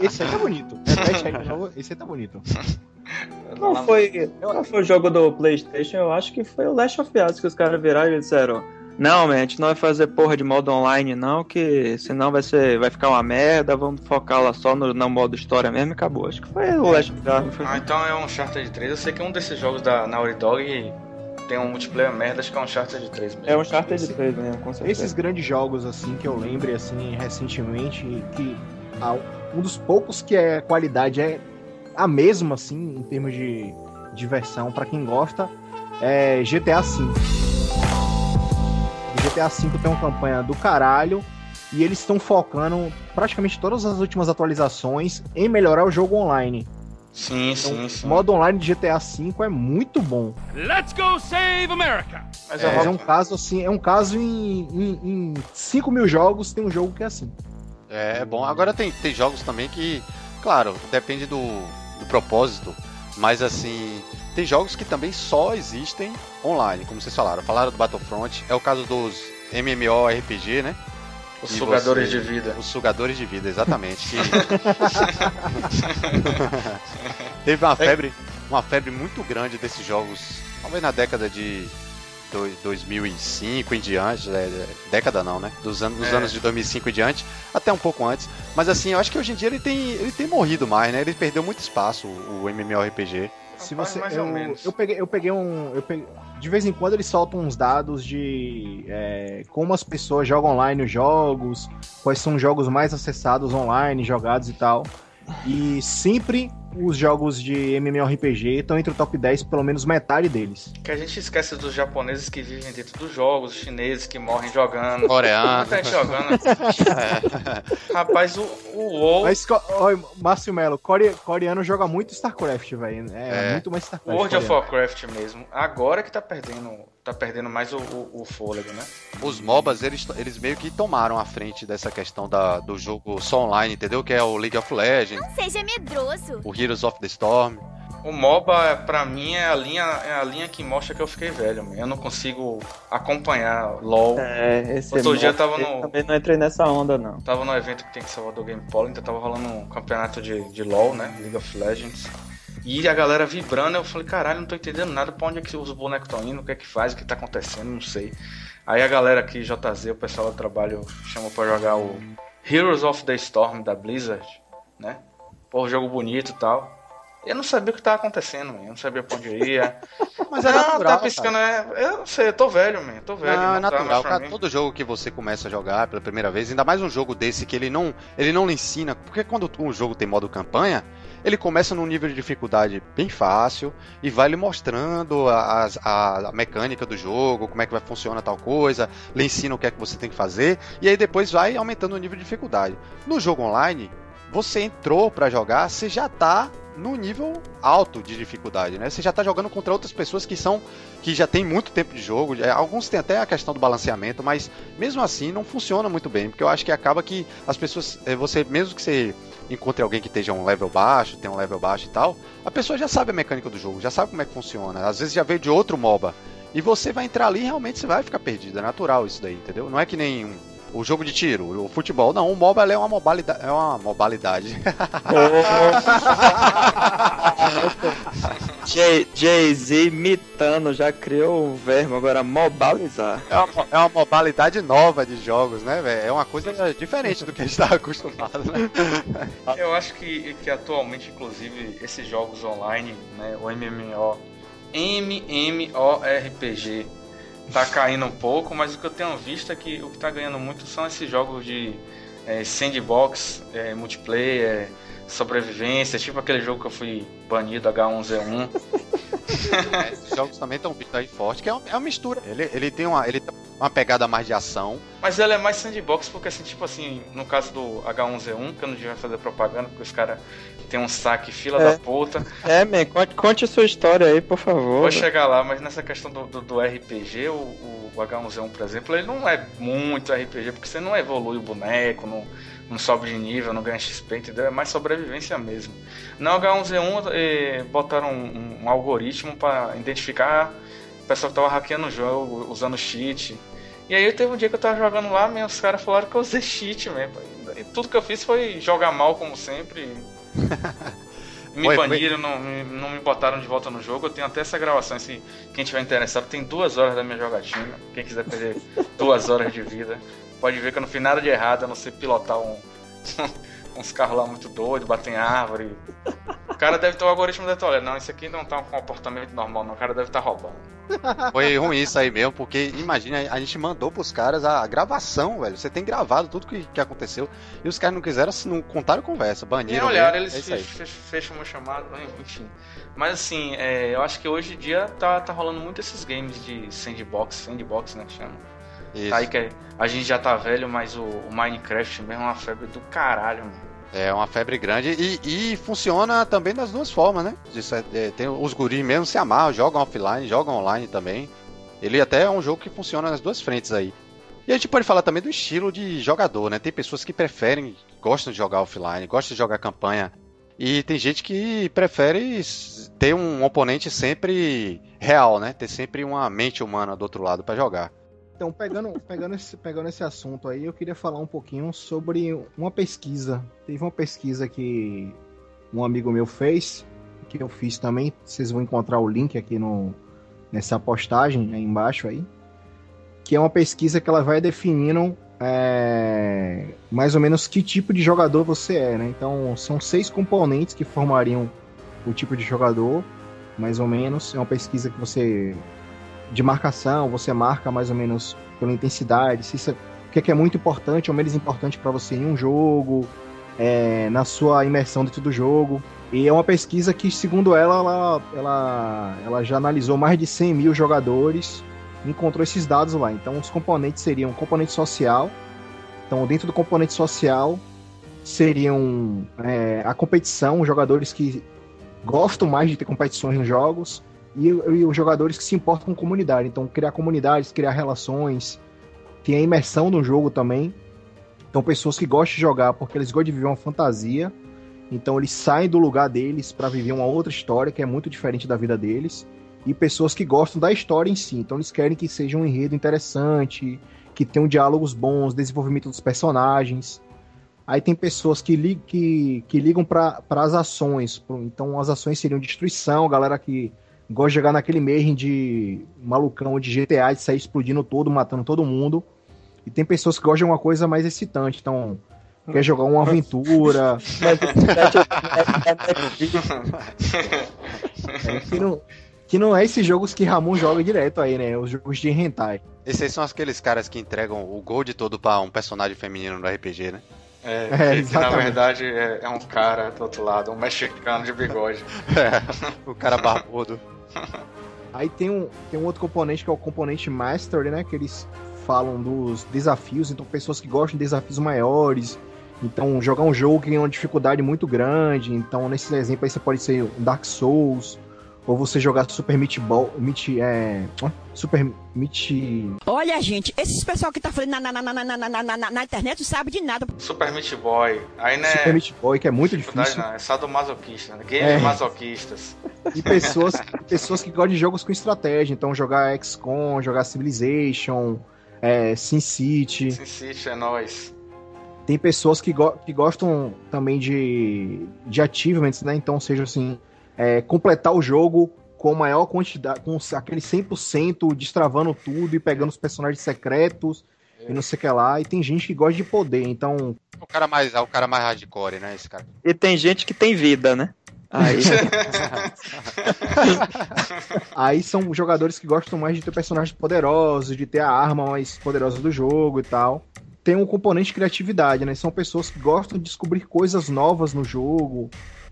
esse aí tá bonito. É, esse aí tá bonito. Não foi, não foi o jogo do PlayStation, eu acho que foi o Last of Us que os caras viraram e disseram: Não, man, a gente não vai fazer porra de modo online, não, que senão vai, ser, vai ficar uma merda, vamos focar lá só no, no modo história mesmo e acabou. Acho que foi o Last of Us. Ah, então é um Charter 3. Eu sei que um desses jogos da Naughty Dog tem um multiplayer merda, acho que é um Charter 3 mesmo. É um Charter 3 mesmo, com certeza. Esses grandes jogos, assim, que eu lembre, assim, recentemente, que um dos poucos que a qualidade é a mesma, assim, em termos de diversão, para quem gosta, é GTA V. O GTA V tem uma campanha do caralho e eles estão focando praticamente todas as últimas atualizações em melhorar o jogo online. Sim, então, sim, sim. O modo online de GTA V é muito bom. Let's go save America! Mas é, é um caso assim, é um caso em, em, em 5 mil jogos tem um jogo que é assim. É, é bom. Agora tem, tem jogos também que, claro, depende do, do propósito, mas assim, tem jogos que também só existem online, como vocês falaram. Falaram do Battlefront, é o caso dos MMORPG, né? Os sugadores você... de vida. Os sugadores de vida, exatamente. Teve uma febre, uma febre muito grande desses jogos, talvez na década de 2005 em diante, é, década não, né? Dos anos, dos é. anos de 2005 em diante, até um pouco antes. Mas assim, eu acho que hoje em dia ele tem, ele tem morrido mais, né? Ele perdeu muito espaço, o MMORPG. Se você, mais eu, ou menos. eu peguei, eu peguei um, eu peguei, de vez em quando eles soltam uns dados de é, como as pessoas jogam online os jogos, quais são os jogos mais acessados online, jogados e tal. E sempre os jogos de MMORPG estão entre o top 10, pelo menos metade deles. Que a gente esquece dos japoneses que vivem dentro dos jogos, os chineses que morrem jogando. Coreano. Muita gente jogando. Rapaz, o, o WoW, Mas, ó, Márcio Melo, core- coreano joga muito StarCraft, velho. É, É. muito mais StarCraft. World of coreano. Warcraft mesmo. Agora que tá perdendo, tá perdendo mais o, o, o fôlego, né? Os MOBAs, eles, eles meio que tomaram a frente dessa questão da, do jogo só online, entendeu? Que é o League of Legends, Não seja medroso. o Heroes of the Storm. O MOBA, pra mim, é a linha, é a linha que mostra que eu fiquei velho. man. Eu não consigo acompanhar LoL. É, esse Outro dia modo, tava eu no- também não entrei nessa onda, não. Tava no evento que tem que Salvador Game Polo, então tava rolando um campeonato de, de LoL, né? League of Legends. E a galera vibrando, eu falei, caralho, não tô entendendo nada pra onde é que os bonecos estão indo, o que é que faz, o que tá acontecendo, não sei. Aí a galera aqui, JZ, o pessoal do trabalho, chamou pra jogar o Heroes of the Storm da Blizzard, né? Pô, jogo bonito e tal. Eu não sabia o que tava acontecendo, man. eu não sabia pra onde ia. Mas é não, natural, tá piscando, é, eu não sei, eu tô velho, man, tô velho. Não, é tá natural, cara. mim. Todo jogo que você começa a jogar pela primeira vez, ainda mais um jogo desse que ele não, ele não lhe ensina, porque quando um jogo tem modo campanha, ele começa num nível de dificuldade bem fácil e vai lhe mostrando a, a- a mecânica do jogo, como é que vai funcionar tal coisa, lhe ensina o que é que você tem que fazer, e aí depois vai aumentando o nível de dificuldade. No jogo online, você entrou pra jogar, você já tá no nível alto de dificuldade, né? Você já tá jogando contra outras pessoas que são que já tem muito tempo de jogo. Alguns têm até a questão do balanceamento, mas mesmo assim não funciona muito bem, porque eu acho que acaba que as pessoas, é, você mesmo que você encontre alguém que esteja um level baixo, tem um level baixo e tal, a pessoa já sabe a mecânica do jogo, já sabe como é que funciona. Às vezes já veio de outro MOBA. E você vai entrar ali e realmente você vai ficar perdido. É natural isso daí, entendeu? Não é que nem um- o jogo de tiro, o futebol. Não, o MOBA ele é uma mobilidade. É uma mobilidade. Jay- Jay-Z imitando, já criou o verbo, agora mobilizar. É uma, é uma modalidade nova de jogos, né, velho? É uma coisa diferente do que a gente tá acostumado, né? Eu acho que, que atualmente, inclusive, esses jogos online, né, o MMO, MMORPG, tá caindo um pouco, mas o que eu tenho visto é que o que tá ganhando muito são esses jogos de é, sandbox, é, multiplayer, sobrevivência, tipo aquele jogo que eu fui banido, H1Z1. É, Esses jogos também estão vindo aí forte, que é uma, é uma mistura. Ele, ele tem uma, ele tem uma pegada mais de ação. Mas ela é mais sandbox porque, assim, tipo assim, no caso do H1Z1, que eu não devia fazer propaganda, porque os caras têm um saque fila É. da puta. É, man, conte, conte a sua história aí, por favor. Vou chegar lá, mas nessa questão do, do, do RPG, o, o H1Z1, por exemplo, ele não é muito RPG, porque você não evolui o boneco, não, não sobe de nível, não ganha XP, entendeu? É mais sobrevivência mesmo. Na H1Z1, eh, botaram um, um algoritmo para identificar o pessoal que tava hackeando o jogo, usando cheat. E aí teve um dia que eu tava jogando lá, meus caras falaram que eu usei cheat mesmo. E tudo que eu fiz foi jogar mal, como sempre. Me foi. baniram, não, me- não me botaram de volta no jogo. Eu tenho até essa gravação. Se quem tiver interessado, tem duas horas da minha jogatina. Quem quiser perder duas horas de vida, pode ver que eu não fiz nada de errado, a não ser pilotar um, uns carros lá muito doidos, bater em árvore. O cara deve ter o algoritmo deve ter, olha, não, isso aqui não tá um comportamento normal, não. O cara deve estar roubando. Foi ruim isso aí mesmo, porque imagina, a gente mandou pros caras a gravação, velho. Você tem gravado tudo que, que aconteceu. E os caras não quiseram, assim, não contaram conversa, baniram. olhar, mesmo, eles é fecham o meu chamado, né, enfim. Mas assim, é, eu acho que hoje em dia tá, tá rolando muito esses games de sandbox, sandbox, né, que chama. Isso. Aí que a gente já tá velho, mas o, o Minecraft mesmo é uma febre do caralho, mano. É uma febre grande e, e funciona também das duas formas, né? Cer- é, tem os guris mesmo se amarram, jogam offline, jogam online também. Ele até é um jogo que funciona nas duas frentes aí. E a gente pode falar também do estilo de jogador, né? Tem pessoas que preferem, gostam de jogar offline, gostam de jogar campanha. E tem gente que prefere ter um oponente sempre real, né? Ter sempre uma mente humana do outro lado pra jogar. Então, pegando, pegando, esse, pegando esse assunto aí, eu queria falar um pouquinho sobre uma pesquisa. Teve uma pesquisa que um amigo meu fez, que eu fiz também. Vocês vão encontrar o link aqui no, nessa postagem aí embaixo aí. Que é uma pesquisa que ela vai definindo é, mais ou menos que tipo de jogador você é, né? Então, são seis componentes que formariam o tipo de jogador, mais ou menos. É uma pesquisa que você de marcação, você marca mais ou menos pela intensidade, se isso é, o que é, que é muito importante ou menos importante para você em um jogo, é, na sua imersão dentro do jogo. E é uma pesquisa que, segundo ela, ela, ela, ela já analisou mais de 100 mil jogadores encontrou esses dados lá. Então, os componentes seriam componente social. Então, dentro do componente social, seriam é, a competição, os jogadores que gostam mais de ter competições nos jogos e, e, os jogadores que se importam com comunidade. Então, criar comunidades, criar relações, tem a imersão no jogo também. Então, pessoas que gostam de jogar porque eles gostam de viver uma fantasia então eles saem do lugar deles para viver uma outra história que é muito diferente da vida deles. E pessoas que gostam da história em si. Então eles querem que seja um enredo interessante, que tenham diálogos bons, desenvolvimento dos personagens. Aí tem pessoas que, li que, que ligam para as ações. Então as ações seriam destruição, galera que gosta de jogar naquele meio de malucão de GTA, de sair explodindo todo, matando todo mundo. E tem pessoas que gostam de uma coisa mais excitante. Então, quer jogar uma aventura. é, que, não, que não é esses jogos que Ramon joga direto aí, né? Os jogos de hentai. Esses aí são aqueles caras que entregam o gold todo pra um personagem feminino no RPG, né? É, é que, na verdade é, é, um cara do outro lado, um mexicano de bigode. É, o cara barbudo. Aí tem um, tem um outro componente que é o componente Master, né? Que eles falam dos desafios, então pessoas que gostam de desafios maiores, então, jogar um jogo que tem uma dificuldade muito grande. Então, nesse exemplo aí, você pode ser Dark Souls, ou você jogar Super Meat Ball, Meat, é, Super Meat... Olha, gente, esses pessoal que tá falando na, na, na, na, na, na, na internet não sabe de nada. Super Meat Boy, aí né... Super Meat Boy, que é muito difícil. Não, é só do masoquista, né? Games é. masoquistas. E pessoas, pessoas que gostam de jogos com estratégia, então jogar XCOM, jogar Civilization, é, SimCity. SimCity é nóis. Tem pessoas que, go que gostam também de, de achievements, né? Então, seja assim, é, completar o jogo com maior quantidade, com aquele 100% destravando tudo e pegando os personagens secretos é. e não sei o que lá. E tem gente que gosta de poder, então. O cara mais, o cara mais hardcore, né? Esse cara. E tem gente que tem vida, né? Aí... Aí são jogadores que gostam mais de ter personagens poderosos, de ter a arma mais poderosa do jogo e tal tem um componente de criatividade, né? São pessoas que gostam de descobrir coisas novas no jogo.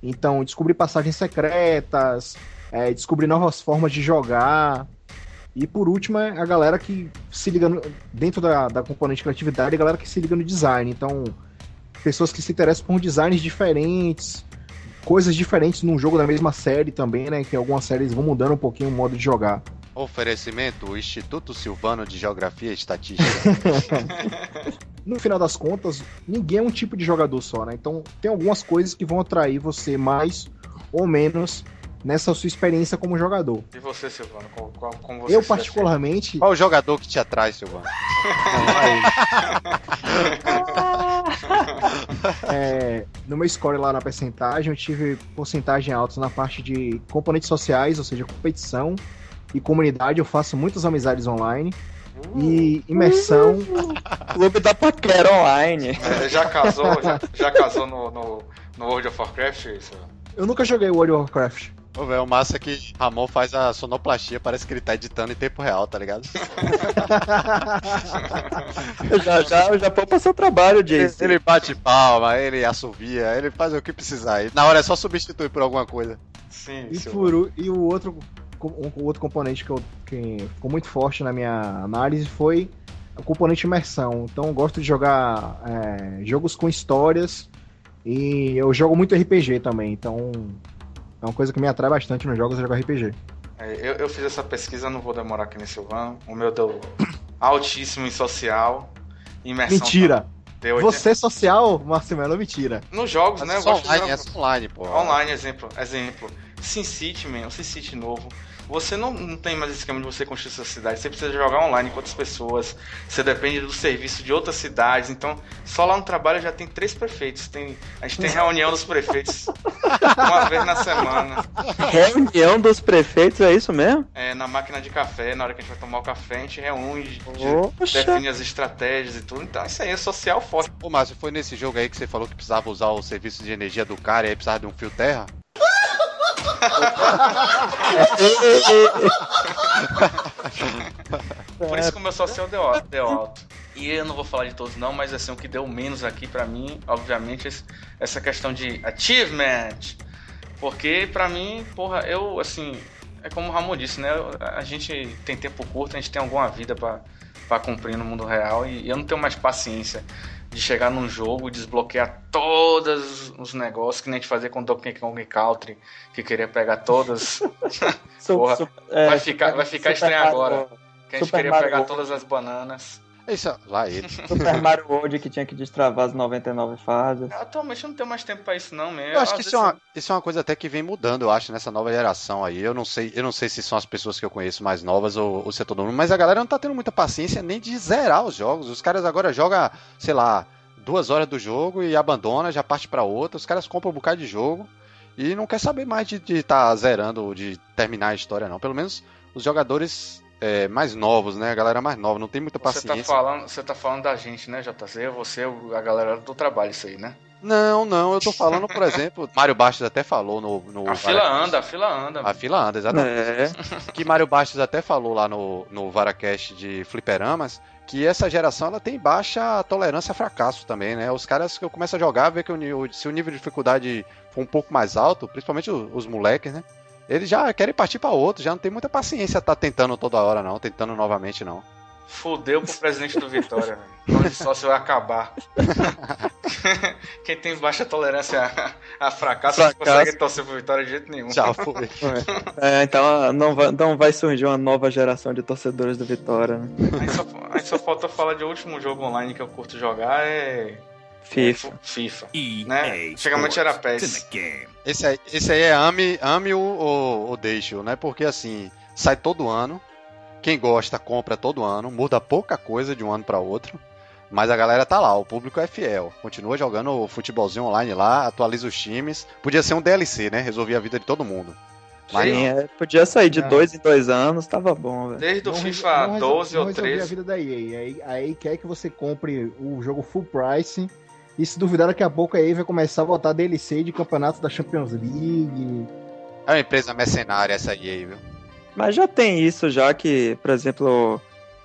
Então, descobrir passagens secretas, é, descobrir novas formas de jogar. E por último, é a galera que se liga no, dentro da, da componente de criatividade, a galera que se liga no design. Então, pessoas que se interessam por designs diferentes, coisas diferentes num jogo da mesma série também, né? Que algumas séries vão mudando um pouquinho o modo de jogar. Oferecimento Instituto Silvano de Geografia e Estatística. no final das contas, ninguém é um tipo de jogador só, né? Então tem algumas coisas que vão atrair você mais ou menos nessa sua experiência como jogador. E você, Silvano? Como, como você eu, particularmente. Qual o jogador que te atrai, Silvano? é, no meu score lá na percentagem, eu tive porcentagem alta na parte de componentes sociais, ou seja, competição e comunidade, eu faço muitas amizades online. E imersão. Clube da Paquera online. É, já casou, já, já casou no, no, no, World of Warcraft? Isso? Eu nunca joguei World of Warcraft. Ô, velho, o massa é que Ramon faz a sonoplastia, parece que ele tá editando em tempo real, tá ligado? já, já, já pode passar o trabalho, Jason. Ele bate palma, ele assovia, ele faz o que precisar. Na hora é só substituir por alguma coisa. Sim, e, por, e o outro um, outro componente que, eu, que ficou muito forte na minha análise foi o componente imersão. Então eu gosto de jogar é, jogos com histórias e eu jogo muito RPG também. Então é uma coisa que me atrai bastante nos jogos é jogar RPG. É, eu, eu, fiz essa pesquisa, não vou demorar aqui nesse Silvano. O meu deu altíssimo em social. Imersão Mentira! Deu Você social, Marcelo, mentira. Nos jogos, Mas né? Eu gosto online, de jogar... é online, pô. Online, exemplo. Exemplo. SimCity, man, um SimCity novo você não, não tem mais esquema de você construir sua cidade. Você precisa jogar online com outras pessoas. Você depende do serviço de outras cidades. Então, só lá no trabalho já tem três prefeitos. Tem, a gente tem reunião dos prefeitos uma vez na semana. Reunião dos prefeitos, é isso mesmo? É, na máquina de café, na hora que a gente vai tomar o café, a gente reúne, de, define as estratégias e tudo. Então, isso aí é social forte. Ô, Márcio, foi nesse jogo aí que você falou que precisava usar o serviço de energia do cara e aí precisava de um fio terra? Por isso que o meu social deu, deu alto. E eu não vou falar de todos não, mas assim, o que deu menos aqui pra mim, obviamente, esse- essa questão de achievement. Porque pra mim, porra, eu assim, é como o Ramon disse, né? A gente tem tempo curto, a gente tem alguma vida pra cumprir no mundo real e eu não tenho mais paciência de chegar num jogo e desbloquear todos os negócios que nem a gente fazia com Donkey Kong Country, que queria pegar todas. Porra, é, vai ficar- vai ficar estranho agora. Que a gente queria pegar todas as bananas. Isso, lá ele. Super Mario World que tinha que destravar as 99 fases. Atualmente eu não tenho mais tempo pra isso não, mesmo. Eu acho que isso é, uma, isso é uma coisa até que vem mudando, eu acho, nessa nova geração aí. Eu não sei, eu não sei se são as pessoas que eu conheço mais novas ou, ou se é todo mundo, mas a galera não tá tendo muita paciência nem de zerar os jogos. Os caras agora jogam, sei lá, duas horas do jogo e abandona, já parte pra outra. Os caras compram um bocado de jogo e não quer saber mais de estar tá zerando ou de terminar a história, não. Pelo menos os jogadores é, mais novos, né? A galera mais nova, não tem muita Você tá, paciência. falando, você tá falando da gente, né, JC? Você, a galera do trabalho, isso aí, né? Não, não, eu tô falando, por exemplo, Mário Bastos até falou no. no A fila anda, a fila anda. A fila anda, exatamente. É, que Mário Bastos até falou lá no, no Varacast de Fliperamas, que essa geração ela tem baixa tolerância a fracasso também, né? Os caras que eu começo a jogar, ver que o, se o nível de dificuldade for um pouco mais alto, principalmente os, os moleques, né? Eles já querem partir pra outro, já não tem muita paciência tá tentando toda hora, não, tentando novamente, não. Fudeu pro presidente do Vitória, velho. Só se vai acabar. Quem tem baixa tolerância a, a fracasso, não Fracasso. consegue torcer pro Vitória de jeito nenhum. Já foi. é, então não vai, não vai surgir uma nova geração de torcedores do Vitória, né? Aí só, aí só falta falar de último jogo online que eu curto jogar é. FIFA. FIFA. Né? Antigamente era PES. Esse aí, esse aí é ame, ame o, o, o deixe-o, né? Porque assim, sai todo ano. Quem gosta, compra todo ano. Muda pouca coisa de um ano para outro. Mas a galera tá lá, o público é fiel. Continua jogando o futebolzinho online lá, atualiza os times. Podia ser um DLC, né? Resolvia a vida de todo mundo. Mas Sim, é, podia sair de É. dois em dois anos, tava bom, velho. Desde o FIFA não resol- 12 não ou resolvia a 13. vida da EA. Aí, aí quer que você compre o jogo full price. E se duvidar, daqui a pouco a EA vai começar a botar DLC de campeonatos da Champions League. é uma empresa mercenária essa aí, viu? Mas já tem isso já que, por exemplo,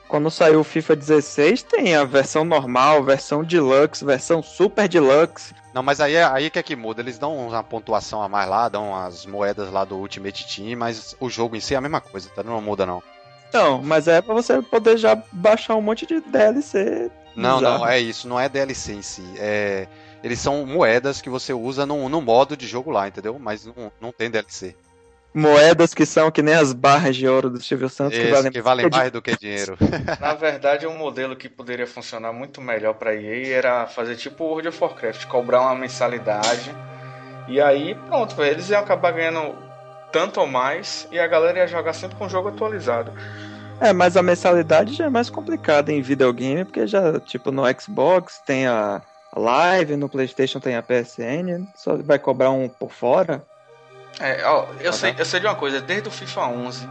quando saiu o FIFA 16, tem a versão normal, versão deluxe, versão super deluxe. Não, mas aí, é- aí que é que muda. Eles dão uma pontuação a mais lá, dão as moedas lá do Ultimate Team, mas o jogo em si é a mesma coisa, tá? Não muda, não. Então, mas é pra você poder já baixar um monte de DLC. Não, bizarro. não, é isso, não é DLC em si. É, eles são moedas que você usa no, no modo de jogo lá, entendeu? Mas não, não tem DLC. Moedas que são que nem as barras de ouro do Silvio Santos, que valem, que valem mais do que dinheiro. Na verdade, um modelo que poderia funcionar muito melhor pra EA era fazer tipo o World of Warcraft, cobrar uma mensalidade. E aí, pronto, eles iam acabar ganhando tanto ou mais e a galera ia jogar sempre com o jogo atualizado. É, mas a mensalidade já é mais complicada em videogame, porque já, tipo, no Xbox tem a Live, no PlayStation tem a PSN, só vai cobrar um por fora. É, ó, eu, sei, eu sei de uma coisa, desde o FIFA 11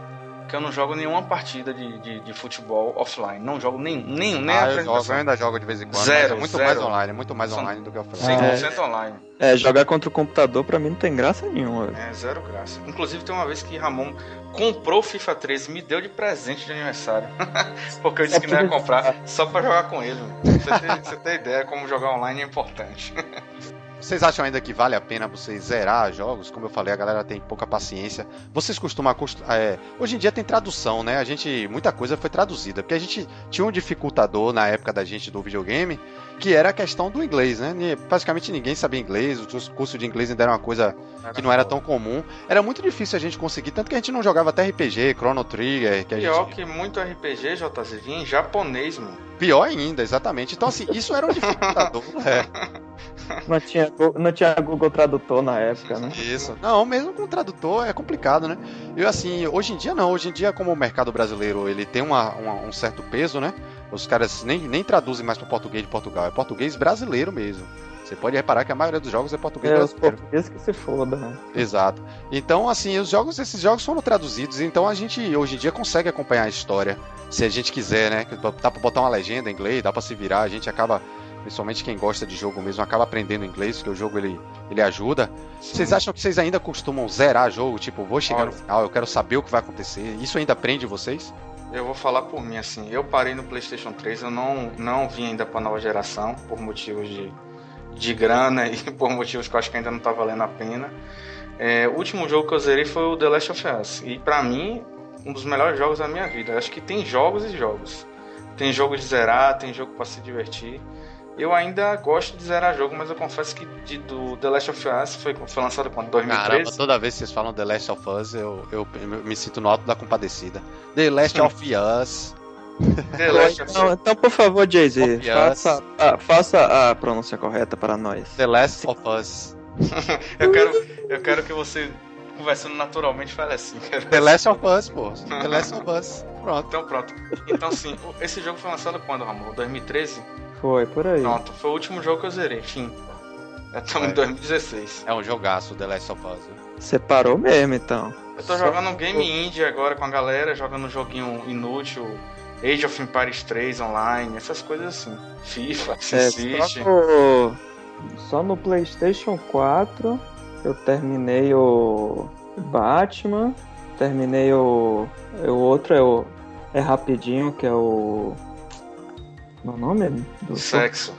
que eu não jogo nenhuma partida de, de, de futebol offline. Não jogo nenhum, nenhum nem a Ah, eu, jogo, eu ainda jogo de vez em quando, Zero, é muito zero. mais online, muito mais São- online do que offline. 100% online. É, jogar contra o computador pra mim não tem graça nenhuma. velho. É, zero graça. Inclusive, tem uma vez que Ramon comprou o FIFA 13 me deu de presente de aniversário. Porque eu disse que não ia comprar só pra jogar com ele. Você tem, você tem ideia como jogar online é importante. Vocês acham ainda que vale a pena vocês zerar jogos? Como eu falei, a galera tem pouca paciência. Vocês costumam. é, hoje em dia tem tradução, né? A gente. Muita coisa foi traduzida. Porque a gente tinha um dificultador na época da gente do videogame, que era a questão do inglês, né? Praticamente ninguém sabia inglês, os cursos de inglês ainda era uma coisa que não era tão comum. Era muito difícil a gente conseguir, tanto que a gente não jogava até RPG, Chrono Trigger, que a Pior gente. que muito RPG, JZ, vinha em japonês, mano. Pior ainda, exatamente. Então, assim, isso era um dificultador. é. Não tinha, não tinha Google Tradutor na época, né? Isso. Não, mesmo com tradutor é complicado, né? Eu assim, hoje em dia não, hoje em dia como o mercado brasileiro ele tem uma, uma- um certo peso, né? Os caras nem, nem traduzem mais para português de Portugal, é português brasileiro mesmo. Você pode reparar que a maioria dos jogos é português É, brasileiro. portugueses que se foda. né? Exato. Então, assim, os jogos, esses jogos foram traduzidos, então a gente hoje em dia consegue acompanhar a história, se a gente quiser, né? Dá pra botar uma legenda em inglês, dá pra se virar, a gente acaba, principalmente quem gosta de jogo mesmo, acaba aprendendo inglês, porque o jogo ele, ele ajuda. Vocês acham que vocês ainda costumam zerar jogo? Tipo, vou chegar no Olha. final, eu quero saber o que vai acontecer. Isso ainda prende vocês? Eu vou falar por mim, assim. Eu parei no PlayStation 3, eu não, não vim ainda pra nova geração, por motivos de, de grana e por motivos que eu acho que ainda não tá valendo a pena. É, o último jogo que eu zerei foi o The Last of Us. E pra mim, um dos melhores jogos da minha vida. Eu acho que tem jogos e jogos. Tem jogo de zerar, tem jogo pra se divertir. Eu ainda gosto de zerar jogo, mas eu confesso que de, do The Last of Us foi, foi lançado quando? 2013? Caramba, toda vez que vocês falam The Last of Us, eu, eu, eu me sinto no alto da compadecida. The Last of Us. The Last of Então, Us. então, por favor, Jay-Z, faça, a- faça a pronúncia correta para nós. The Last of Us. Eu quero, eu quero que você, conversando naturalmente, fale assim. The Last of Us, pô. The Last of Us. Pronto. Então pronto. Então assim, o- esse jogo foi lançado quando, Ramon? 2013? Foi, por aí. Pronto, foi o último jogo que eu zerei, enfim. Já estamos É. em 2016. É um jogaço, The Last of Us. Você parou mesmo, então. Eu tô jogando um game indie agora com a galera, jogando um joguinho inútil, Age of Empires 3 online, essas coisas assim. FIFA, É, SimCity. só, no, só no PlayStation 4 eu terminei o Batman, terminei o. O outro é o. É rapidinho, que é o. Meu nome é do Sexo.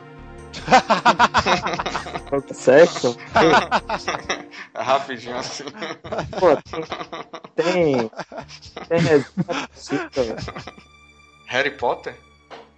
sexo. É rapidinho assim. Pô, tem. Tem resenha. Harry Potter?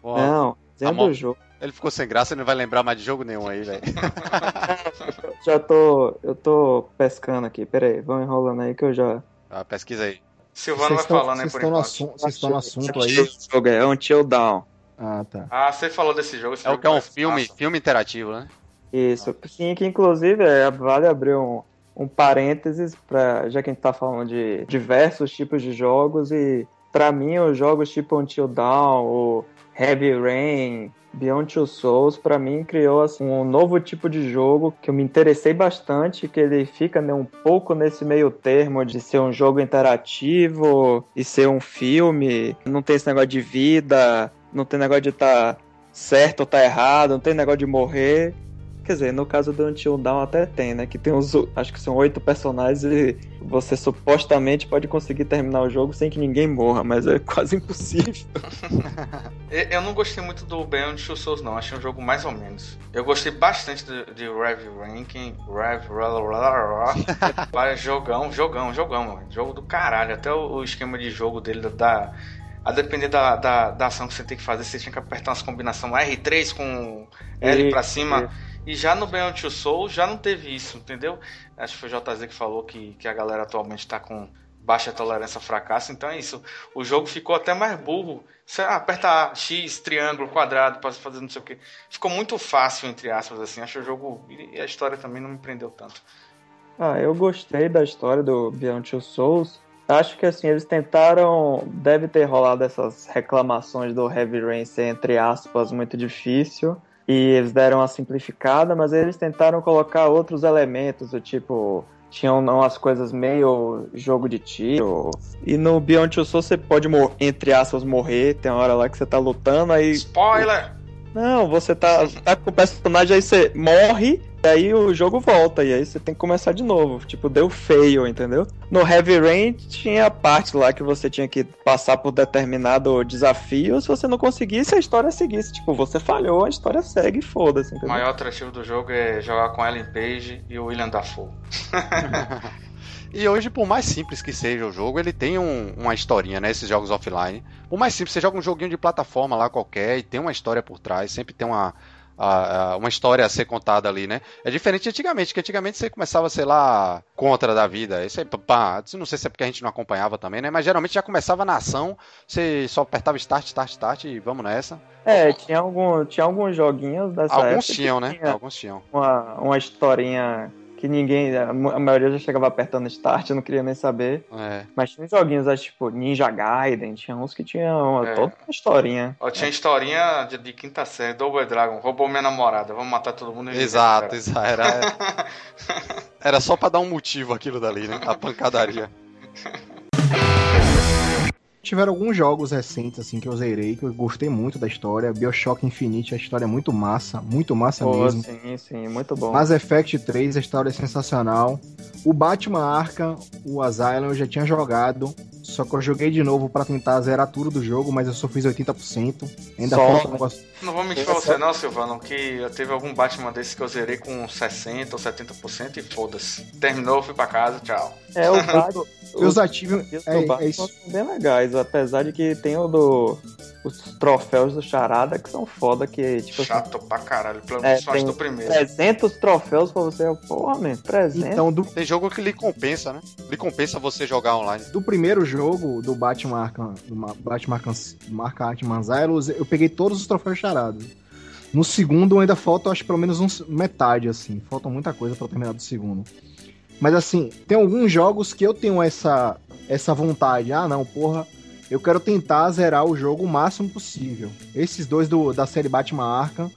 Não, dentro Amor. do jogo. Ele ficou sem graça e não vai lembrar mais de jogo nenhum aí, velho. Já tô. Eu tô pescando aqui. Pera aí, vão enrolando aí que eu já. Ah, pesquisa aí. Silvano Vocês vai estão- falando aí vocês por estão no enquanto. assunto- Vocês estão no assunto aí. O jogo é Until Down. Ah, tá. Ah, você falou desse jogo. Esse É o que é um filme, massa. filme interativo, né? Isso, sim, que inclusive é, vale abrir um, um parênteses, pra, já que a gente tá falando de diversos tipos de jogos, e pra mim os jogos tipo Until Dawn, o Heavy Rain, Beyond Two Souls, pra mim criou assim, um novo tipo de jogo que eu me interessei bastante, que ele fica né, um pouco nesse meio termo de ser um jogo interativo e ser um filme, não tem esse negócio de vida, não tem negócio de estar certo ou tá errado, não tem negócio de morrer. Quer dizer, no caso do Until Dawn até tem, né? Que tem uns, acho que são oito personagens e você supostamente pode conseguir terminar o jogo sem que ninguém morra, mas é quase impossível. Eu não gostei muito do Beyond Two Souls, não. Achei um jogo mais ou menos. Eu gostei bastante de, de Rev Ranking. Rev. Jogão, jogão, jogão, mano. Jogo do caralho. Até o, o esquema de jogo dele da. A depender da, da, da ação que você tem que fazer, você tinha que apertar umas combinações R3 com L pra cima. E já no Beyond Two Souls já não teve isso, entendeu? Acho que foi o JZ que falou que, que a galera atualmente tá com baixa tolerância a fracasso, então é isso. O jogo ficou até mais burro. Você aperta X, triângulo, quadrado para fazer não sei o que. Ficou muito fácil, entre aspas, assim. Acho o jogo. E a história também não me prendeu tanto. Ah, eu gostei da história do Beyond Two Souls. Acho que assim, eles tentaram. Deve ter rolado essas reclamações do Heavy Rain ser, entre aspas, muito difícil. E eles deram uma simplificada, mas eles tentaram colocar outros elementos, do tipo. Tinham umas coisas meio jogo de tiro. E no Beyond Two Souls você pode, entre aspas, morrer. Tem uma hora lá que você tá lutando, aí Spoiler! não, você tá, tá com o personagem, aí você morre, aí o jogo volta, e aí você tem que começar de novo. Tipo, deu feio, entendeu? No Heavy Rain tinha a parte lá que você tinha que passar por determinado desafio, se você não conseguisse, a história seguisse. Tipo, você falhou, a história segue e foda-se, O maior atrativo do jogo é jogar com Ellen Page e o William Dafoe. E hoje, por mais simples que seja o jogo, ele tem um- uma historinha, né? Esses jogos offline. Por mais simples, você joga um joguinho de plataforma lá qualquer e tem uma história por trás, sempre tem uma, a- a- uma história a ser contada ali, né? É diferente de antigamente, que antigamente você começava, sei lá, contra da vida. Isso aí, pá, não sei se é porque a gente não acompanhava também, né? Mas geralmente já começava na ação, você só apertava start, start, start e vamos nessa. É, tinha, algum, tinha alguns joguinhos dessa Alguns tinham, né? tinha Alguns tinham. Uma, uma historinha que ninguém, a ma- a maioria já chegava apertando start, eu não queria nem saber. É. Mas tinha joguinhos, acho, tipo Ninja Gaiden, tinha uns que tinham É. toda uma historinha. Ó, tinha historinha de, de quinta série, Double Dragon, roubou minha namorada, vamos matar todo mundo. e Exato, exato. Era, era só pra dar um motivo aquilo dali, né? A pancadaria. Tiveram alguns jogos recentes, assim, que eu zerei, que eu gostei muito da história. Bioshock Infinite, a história é muito massa, muito massa Pô, mesmo. sim, sim, muito bom. Mass Effect 3, a história é sensacional. O Batman Arkham, o Asylum, eu já tinha jogado. Só que eu joguei de novo pra tentar zerar tudo do jogo, mas eu só fiz 80%. Ainda Só? falta um negócio. Não vou mentir pra você não, Silvano, que eu teve algum Batman desse que eu zerei com 60% ou 70% e foda-se. Terminou, fui pra casa, tchau. É, o Batman. Os ativos. Os É, é isso. são bem legais, apesar de que tem o do. Os troféus do Charada que são foda, que tipo assim, Chato pra caralho, pelo É, menos tem do primeiro. 300 troféus pra você. Porra, man, 300. Então, do, Tem jogo que lhe compensa, né? Lhe compensa você jogar online. do primeiro jogo, do Batman Arkham, do Ma- Batman Arkham, Marca Arkham Asylum, eu peguei todos os troféus charados. No segundo ainda falta, acho, pelo menos uns, metade, assim. Falta muita coisa pra terminar do segundo. Mas assim, tem alguns jogos que eu tenho essa, essa vontade. Ah, não, porra, eu quero tentar zerar o jogo o máximo possível. Esses dois do, da série Batman Arkham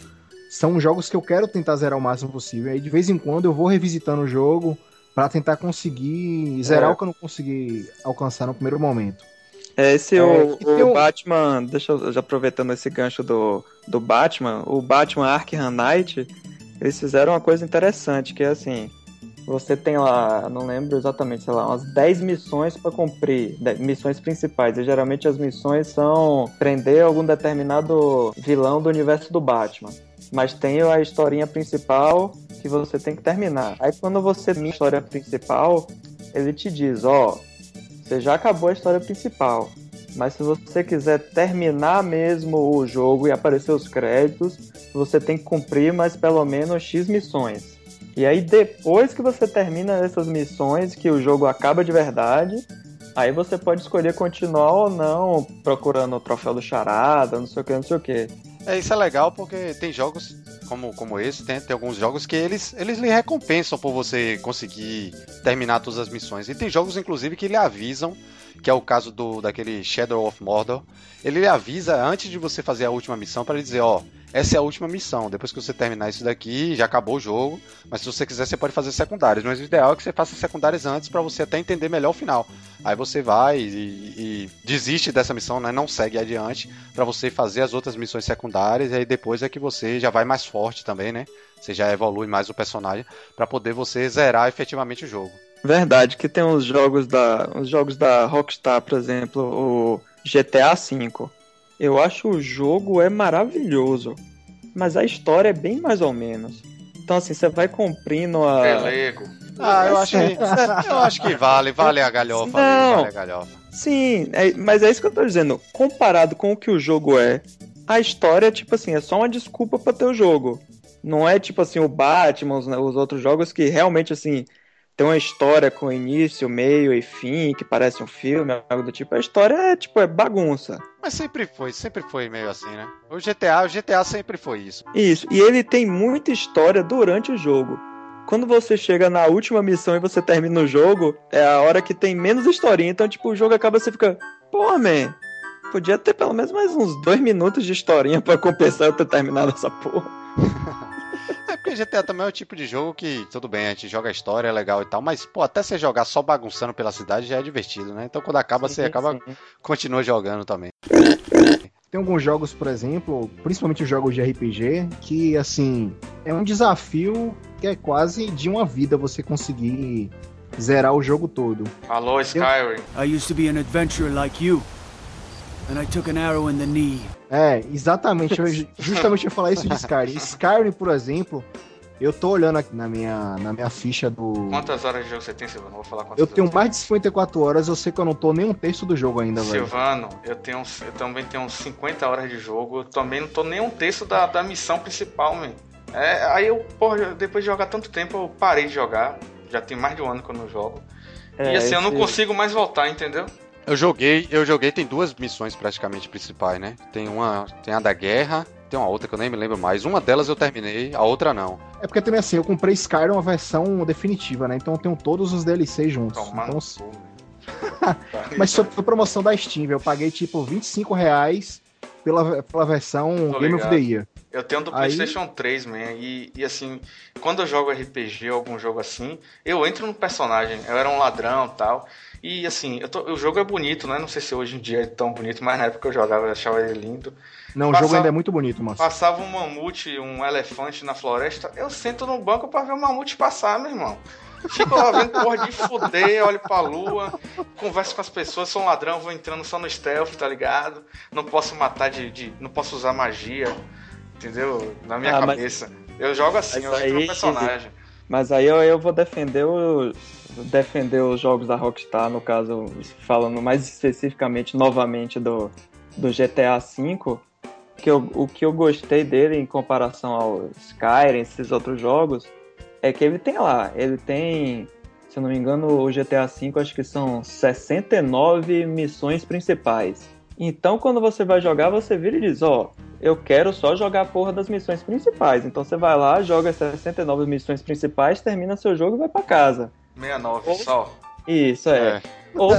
são jogos que eu quero tentar zerar o máximo possível. Aí de vez em quando eu vou revisitando o jogo pra tentar conseguir zerar É. o que eu não consegui alcançar no primeiro momento. É, esse É, o, o um- Batman, deixa eu já aproveitando esse gancho do, do Batman, o Batman Arkham Knight, eles fizeram uma coisa interessante, que é assim, você tem lá, não lembro exatamente, sei lá, umas 10 missões pra cumprir, missões principais, e geralmente as missões são prender algum determinado vilão do universo do Batman. Mas tem a historinha principal que você tem que terminar. Aí quando você termina a história principal, ele te diz, ó, você já acabou a história principal. Mas se você quiser terminar mesmo o jogo e aparecer os créditos, você tem que cumprir mais pelo menos X missões. E aí depois que você termina essas missões, que o jogo acaba de verdade, aí você pode escolher continuar ou não procurando o troféu do charada, não sei o que, não sei o que. É, isso é legal porque tem jogos como, como esse, tem, tem alguns jogos que eles, eles lhe recompensam por você conseguir terminar todas as missões. E tem jogos, inclusive, que lhe avisam, que é o caso do daquele Shadow of Mordor. Ele lhe avisa antes de você fazer a última missão para dizer, ó, essa é a última missão. Depois que você terminar isso daqui, já acabou o jogo. Mas se você quiser, você pode fazer secundárias. Mas o ideal é que você faça secundárias antes para você até entender melhor o final. Aí você vai e, e desiste dessa missão, né? Não segue adiante para você fazer as outras missões secundárias. E aí depois é que você já vai mais forte também, né? Você já evolui mais o personagem para poder você zerar efetivamente o jogo. Verdade, que tem uns jogos da, os jogos da Rockstar, por exemplo, o GTA V. Eu acho o jogo é maravilhoso, mas a história é bem mais ou menos. Então assim, você vai cumprindo a Pelego. Ah, eu acho que, eu acho que vale, vale a galhofa Não. vale a galhofa. Sim, é- mas é isso que eu tô dizendo. Comparado com o que o jogo é, a história, tipo assim, é só uma desculpa pra ter o jogo. Não é tipo assim, o Batman, os, os outros jogos que realmente, assim, tem uma história com início, meio e fim, que parece um filme, algo do tipo. A história é, tipo, é bagunça. Mas sempre foi, sempre foi meio assim, né? O GTA, o GTA sempre foi isso. Isso, e ele tem muita história durante o jogo. Quando você chega na última missão e você termina o jogo, é a hora que tem menos historinha. Então, tipo, o jogo acaba você fica, pô, man, podia ter pelo menos mais uns dois minutos de historinha pra compensar eu ter terminado essa porra. É porque GTA também é o tipo de jogo que, tudo bem, a gente joga a história, é legal e tal, mas, pô, até você jogar só bagunçando pela cidade já é divertido, né? Então quando acaba, você Sim, acaba, sim. continua jogando também. Tem alguns jogos, por exemplo, principalmente os jogos de RPG, que assim, é um desafio que é quase de uma vida você conseguir zerar o jogo todo. Alô, Skyrim. I used to be an adventurer like you. And I took an arrow in the knee. É, exatamente. Eu, justamente eu ia falar isso de Skyrim. Skyrim, por exemplo, eu tô olhando aqui na minha, na minha ficha do. Quantas horas de jogo você tem, Silvano? Não vou falar quantas Eu tenho horas mais de 54 horas, eu sei que eu não tô nem um terço do jogo ainda, velho. Silvano, eu, tenho, eu também tenho uns 50 horas de jogo. Eu também não tô nem um terço da, da missão principal, man. É, aí eu, porra, depois de jogar tanto tempo, eu parei de jogar. Já tem mais de um ano que eu não jogo. É, e assim, eu não esse- consigo mais voltar, entendeu? Eu joguei, eu joguei, tem duas missões praticamente principais, né? Tem uma, tem a da guerra, tem uma outra que eu nem me lembro mais. Uma delas eu terminei, a outra não. É porque também assim, eu comprei Skyrim uma versão definitiva, né? Então eu tenho todos os DLCs juntos. Tomar Então, man. mas foi, foi promoção da Steam. Eu paguei tipo 25 reais pela, pela versão Tô Game of the Year. Eu tenho do Aí- PlayStation 3, man. E, e assim, quando eu jogo RPG ou algum jogo assim, eu entro no personagem. Eu era um ladrão e tal. E assim, eu tô- o jogo é bonito, né? Não sei se hoje em dia é tão bonito, mas na época que eu jogava eu achava ele lindo. Não, o Passa- jogo ainda é muito bonito, mano. Passava um mamute, um elefante na floresta, eu sento no banco pra ver o mamute passar, meu irmão. Fico lá vendo porra de fuder, olho pra lua, converso com as pessoas, sou um ladrão, vou entrando só no stealth, tá ligado? Não posso matar de. de não posso usar magia, entendeu? Na minha Ah, mas- cabeça. Eu jogo assim, Mas eu entro no aí- personagem. Mas aí eu, eu vou defender o, defender os jogos da Rockstar, no caso, falando mais especificamente, novamente, do, do GTA V, que eu, o que eu gostei dele em comparação ao Skyrim, esses outros jogos, é que ele tem lá, ele tem, se eu não me engano, o GTA V acho que são 69 missões principais. Então, quando você vai jogar, você vira e diz, ó, eu quero só jogar a porra das missões principais. Então você vai lá, joga as 69 missões principais, termina seu jogo e vai pra casa. 69 só. Isso, é. É. Ou,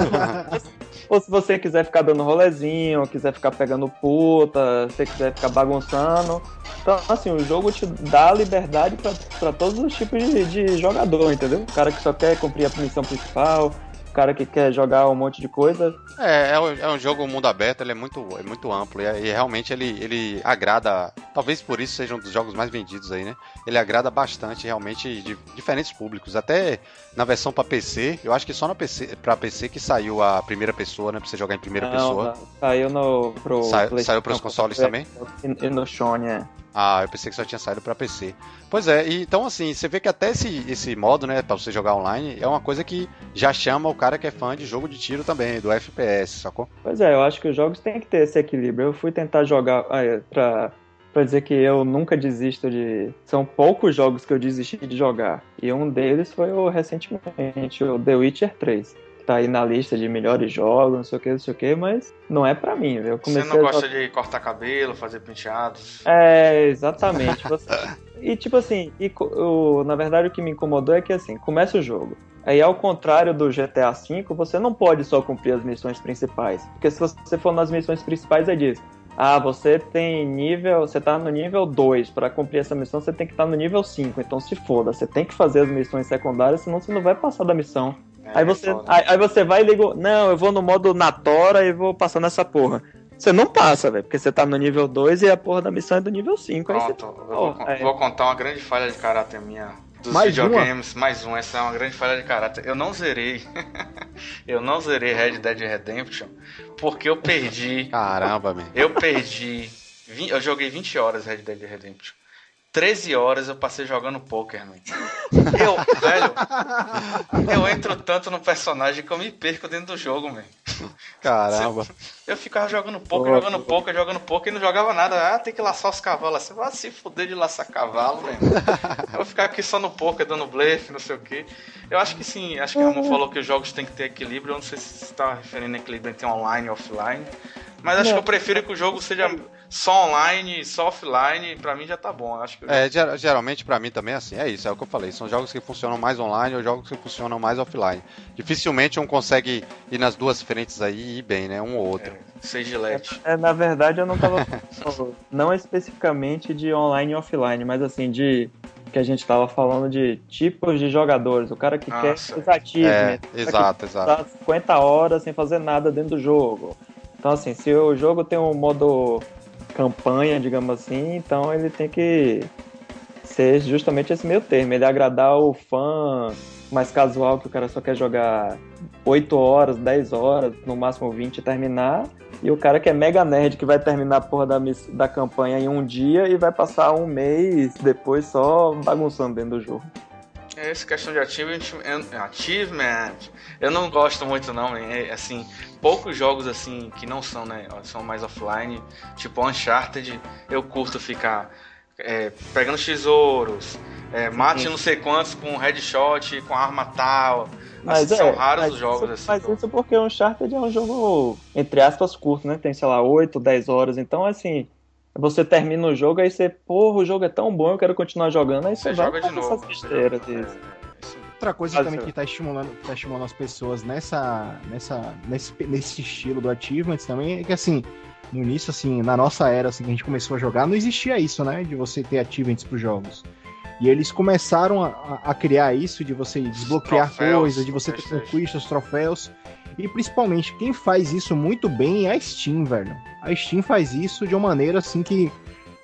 ou se você quiser ficar dando rolezinho, ou quiser ficar pegando puta, se você quiser ficar bagunçando. Então, assim, o jogo te dá liberdade pra, pra todos os tipos de, de jogador, entendeu? O cara que só quer cumprir a missão principal, cara que quer jogar um monte de coisa. É, é, um- é um jogo mundo aberto, ele é muito, é muito amplo e, e realmente ele, ele agrada, talvez por isso seja um dos jogos mais vendidos aí, né? Ele agrada bastante realmente de diferentes públicos, até na versão pra PC, eu acho que só na PC, pra PC que saiu a primeira pessoa, né? Pra você jogar em primeira Não, pessoa. não, Saiu no. Pro Saiu- PlayStation, saiu pros consoles também? E, e no Sony, é. Ah, eu pensei que só tinha saído pra PC. Pois é, e então assim, você vê que até esse, esse modo, né, pra você jogar online, é uma coisa que já chama o cara que é fã de jogo de tiro também, do FPS, sacou? Pois é, eu acho que os jogos têm que ter esse equilíbrio. Eu fui tentar jogar ah, é, pra, pra dizer que eu nunca desisto de. São poucos jogos que eu desisti de jogar. E um deles foi o recentemente, o The Witcher 3. Tá aí na lista de melhores jogos, não sei o que, não sei o que, mas não é pra mim, viu? Você não a gosta jogar- de cortar cabelo, fazer penteados. É, exatamente. Você- E tipo assim, e o- na verdade o que me incomodou é que assim, começa o jogo. Aí ao contrário do GTA V, você não pode só cumprir as missões principais. Porque se você for nas missões principais, é diz: Ah, você tem nível. Você tá no nível 2. Pra cumprir essa missão, você tem que estar no nível 5. Então se foda, você tem que fazer as missões secundárias, senão você não vai passar da missão. É, Aí você, foda. aí, aí você vai e liga. Não, eu vou no modo na tora e vou passar nessa porra. Você não passa, velho, porque você tá no nível 2 e a porra da missão é do nível 5. Aí você Pronto, eu vou, Oh, é. vou contar uma grande falha de caráter minha dos Mais videogames. Mais um, essa é uma grande falha de caráter. Eu não zerei. eu não zerei Red Dead Redemption porque eu perdi. Caramba, man. Eu perdi. Eu joguei 20 horas Red Dead Redemption. 13 horas eu passei jogando poker, man. Eu, velho, eu entro tanto no personagem que eu me perco dentro do jogo, man. Caramba. Eu ficava jogando poker, jogando poker, jogando poker e não jogava nada. Ah, tem que laçar os cavalos. Você vai se fuder de laçar cavalo, velho. Eu vou ficar aqui só no poker, dando blefe, não sei o quê. Eu acho que sim, acho que a Ramon falou que os jogos têm que ter equilíbrio. Eu não sei se você tá referindo a equilíbrio entre online e offline. Mas acho Não. que eu prefiro que o jogo seja só online, só offline. Pra mim já tá bom. Acho que É, ger- geralmente pra mim também é assim, é isso, é o que eu falei. São jogos que funcionam mais online ou jogos que funcionam mais offline. Dificilmente um consegue ir nas duas frentes aí e ir bem, né? Um ou outro. sei gilete. É, na verdade, eu não tava falando, não especificamente de online e offline, mas assim, de que a gente tava falando de tipos de jogadores. O cara que Ah, quer certo. os achievements, É, o cara que exato, exato. tá 50 horas sem fazer nada dentro do jogo. Então, assim, se o jogo tem um modo campanha, digamos assim, então ele tem que ser justamente esse meio termo. Ele agradar o fã mais casual, que o cara só quer jogar 8 horas, 10 horas, no máximo 20 e terminar. E o cara que é mega nerd, que vai terminar a porra da, da campanha em um dia e vai passar um mês depois só bagunçando dentro do jogo. Essa questão de achievement, eu- achievement, eu não gosto muito não, é, assim, poucos jogos assim que não são, né, são mais offline, tipo Uncharted, eu curto ficar é, pegando tesouros, é, mate Sim. não sei quantos com headshot, com arma tal, Mas assim, são é, raros mas os jogos isso, assim. Mas eu- isso porque Uncharted é um jogo, entre aspas, curto, né? Tem, sei lá, 8, 10 horas. Então, assim, você termina o jogo, aí você, porra, o jogo é tão bom, eu quero continuar jogando. Aí você, Você vai joga de novo. essas você besteiras. joga- isso. é, isso. Outra coisa Mas, também é. que tá estimulando, tá estimulando as pessoas nessa, nessa, nesse, nesse estilo do Achievements também é que assim, no início, assim, na nossa era, assim, que a gente começou a jogar, não existia isso, né? De você ter achievements pros jogos. E eles começaram a, a- criar isso, de você desbloquear Troféus, coisas, de você ter conquistas, troféus. E principalmente, quem faz isso muito bem é a Steam, velho. A Steam faz isso de uma maneira assim que.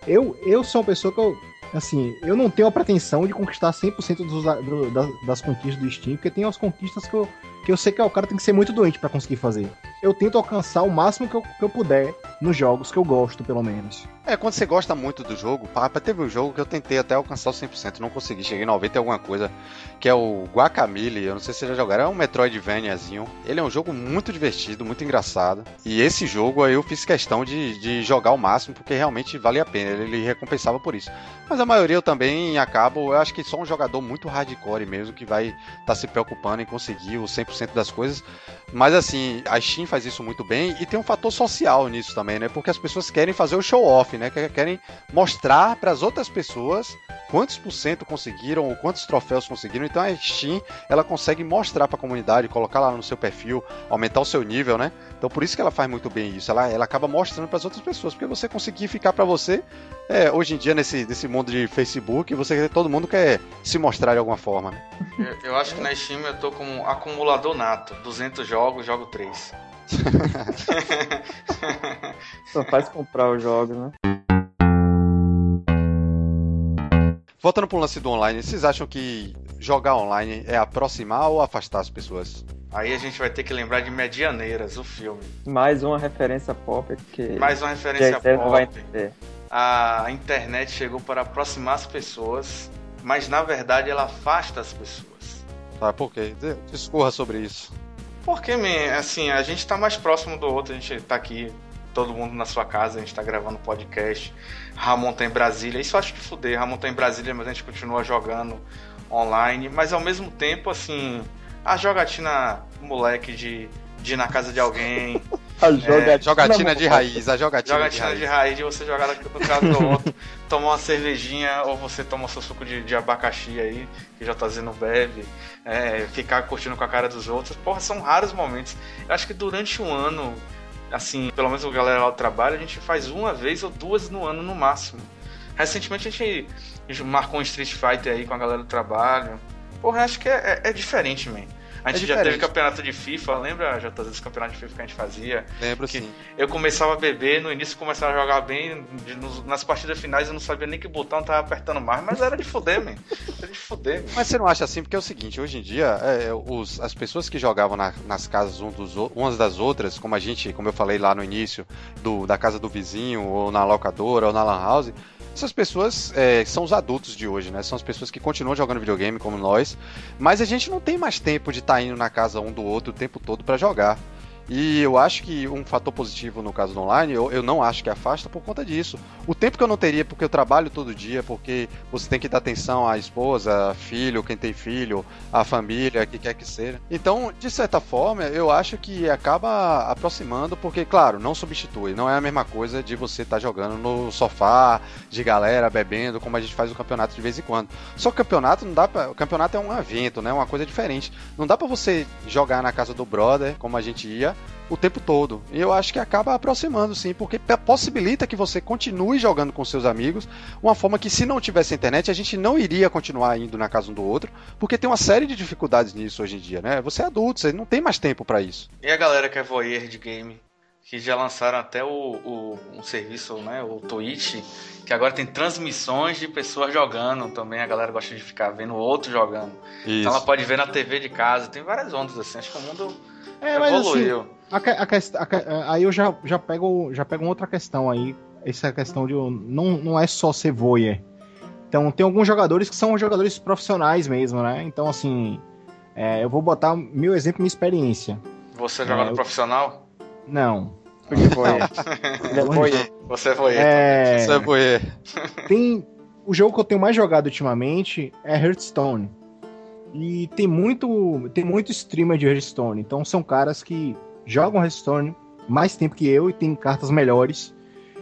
Eu, eu sou uma pessoa que eu. Assim, eu não tenho a pretensão de conquistar 100% dos, do, das, das conquistas do Steam, porque tem as conquistas que eu, que eu sei que o cara tem que ser muito doente para conseguir fazer. Eu tento alcançar o máximo que eu, que eu puder nos jogos que eu gosto, pelo menos. É, quando você gosta muito do jogo, papa, teve um jogo que eu tentei até alcançar o 100%, não consegui, cheguei em 90 e alguma coisa, que é o Guacamole, eu não sei se vocês já jogaram, é um Metroidvaniazinho. Ele é um jogo muito divertido, muito engraçado. E esse jogo aí eu fiz questão de, de jogar ao máximo, porque realmente valia a pena, ele, ele recompensava por isso. Mas a maioria eu também acabo, eu acho que só um jogador muito hardcore mesmo, que vai estar tá se preocupando em conseguir o 100% das coisas. Mas assim, a Steam faz isso muito bem e tem um fator social nisso também, né? Porque as pessoas querem fazer o show né? Querem mostrar para as outras pessoas quantos por cento conseguiram ou quantos troféus conseguiram. Então a Steam, ela consegue mostrar para a comunidade, colocar lá no seu perfil, aumentar o seu nível, né? Então por isso que ela faz muito bem isso. Ela, ela acaba mostrando para as outras pessoas, porque você conseguir ficar para você, é, hoje em dia nesse, nesse mundo de Facebook, você todo mundo quer se mostrar de alguma forma. Né? Eu, eu acho que na Steam eu tô como acumulador nato, 200 jogos, jogo 3. Só faz comprar os jogos, né? Voltando pro lance do online, vocês acham que jogar online é aproximar ou afastar as pessoas? Aí a gente vai ter que lembrar de Medianeiras, o filme. Mais uma referência pop que. Mais uma referência pop. Não vai entender. A internet chegou para aproximar as pessoas, mas na verdade ela afasta as pessoas. Tá, por quê? Discorra sobre isso. Porque, man, assim, a gente tá mais próximo do outro, a gente tá aqui, todo mundo na sua casa, a gente tá gravando podcast. Ramon tá em Brasília, isso eu acho que fuder. Ramon tá em Brasília, mas a gente continua jogando online. Mas ao mesmo tempo, assim, a jogatina moleque de, de ir na casa de alguém. a jogatina, é, jogatina de raiz, a jogatina, jogatina de, raiz. de raiz. de você jogar na casa do outro, tomar uma cervejinha, ou você toma seu suco de, de abacaxi aí, que já tá dizendo bebe é, ficar curtindo com a cara dos outros. Porra, são raros momentos. Eu acho que durante um ano, assim, pelo menos o galera lá do trabalho, a gente faz uma vez ou duas no ano no máximo. Recentemente a gente, a gente marcou um Street Fighter aí com a galera do trabalho. Porra, acho que é, é, é diferente, man. A gente é já teve campeonato de FIFA, lembra, já todos os campeonatos de FIFA que a gente fazia? Lembro que sim. Eu começava a beber, no início começava a jogar bem, nas partidas finais eu não sabia nem que botão tava apertando mais, mas era de fuder, man. Era de fuder. Man. Mas você não acha assim? Porque é o seguinte, hoje em dia, é, os, as pessoas que jogavam na, nas casas um dos, umas das outras, como a gente, como eu falei lá no início, do, da casa do vizinho, ou na locadora, ou na lan house, essas pessoas é, são os adultos de hoje, né? São as pessoas que continuam jogando videogame como nós, mas a gente não tem mais tempo de estar tá indo na casa um do outro o tempo todo para jogar. E eu acho que um fator positivo no caso do online, eu, eu não acho que afasta por conta disso. O tempo que eu não teria, porque eu trabalho todo dia, porque você tem que dar atenção à esposa, filho, quem tem filho, à família, que quer que seja. Então, de certa forma, eu acho que acaba aproximando, porque, claro, não substitui. Não é a mesma coisa de você estar tá jogando no sofá, de galera, bebendo, como a gente faz o campeonato de vez em quando. Só que o campeonato não dá pra. O campeonato é um evento, né? Uma coisa diferente. Não dá para você jogar na casa do brother, como a gente ia o tempo todo. E eu acho que acaba aproximando, sim, porque possibilita que você continue jogando com seus amigos, uma forma que se não tivesse internet a gente não iria continuar indo na casa um do outro, porque tem uma série de dificuldades nisso hoje em dia, né? Você é adulto, você não tem mais tempo para isso. E a galera que é voyeur de game, que já lançaram até o, o um serviço, né, o Twitch, que agora tem transmissões de pessoas jogando também. A galera gosta de ficar vendo o outro jogando. Isso. Então ela pode ver na TV de casa. Tem várias ondas assim. Acho que o mundo é, evoluiu. Mas, assim, a, a, a, aí eu já, já, pego, já pego outra questão aí. Essa questão de não, não é só ser voyeur. Então tem alguns jogadores que são jogadores profissionais mesmo, né? Então assim, é, eu vou botar meu exemplo, minha experiência. Você é jogador é, eu... profissional? Não. Porque foi. Você foi. É... Você foi. Tem o jogo que eu tenho mais jogado ultimamente é Hearthstone. E tem muito, tem muito streamer de Hearthstone. Então são caras que jogam Hearthstone mais tempo que eu e tem cartas melhores.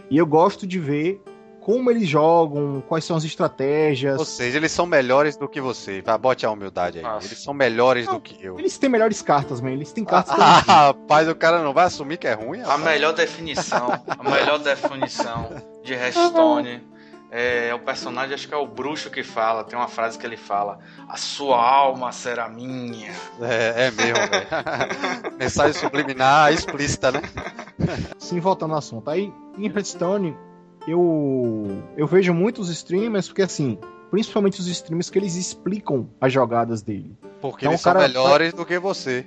E eu gosto de ver como eles jogam, quais são as estratégias. Ou seja, eles são melhores do que você. Tá, bote a humildade aí. Nossa. Eles são melhores não, do que eu. Eles têm melhores cartas, man. Eles têm cartas. Ah, rapaz, o cara não vai assumir que é ruim. Rapaz. A melhor definição, a melhor definição de Hearthstone é, o personagem, acho que é o bruxo que fala, tem uma frase que ele fala: A sua alma será minha. É, é mesmo, velho. Mensagem subliminar explícita, né? Sim, voltando ao assunto. Aí, em Hearthstone, eu, eu vejo muitos streamers, porque assim, principalmente os streamers que eles explicam as jogadas dele. Porque Então, eles são cara- melhores do que você.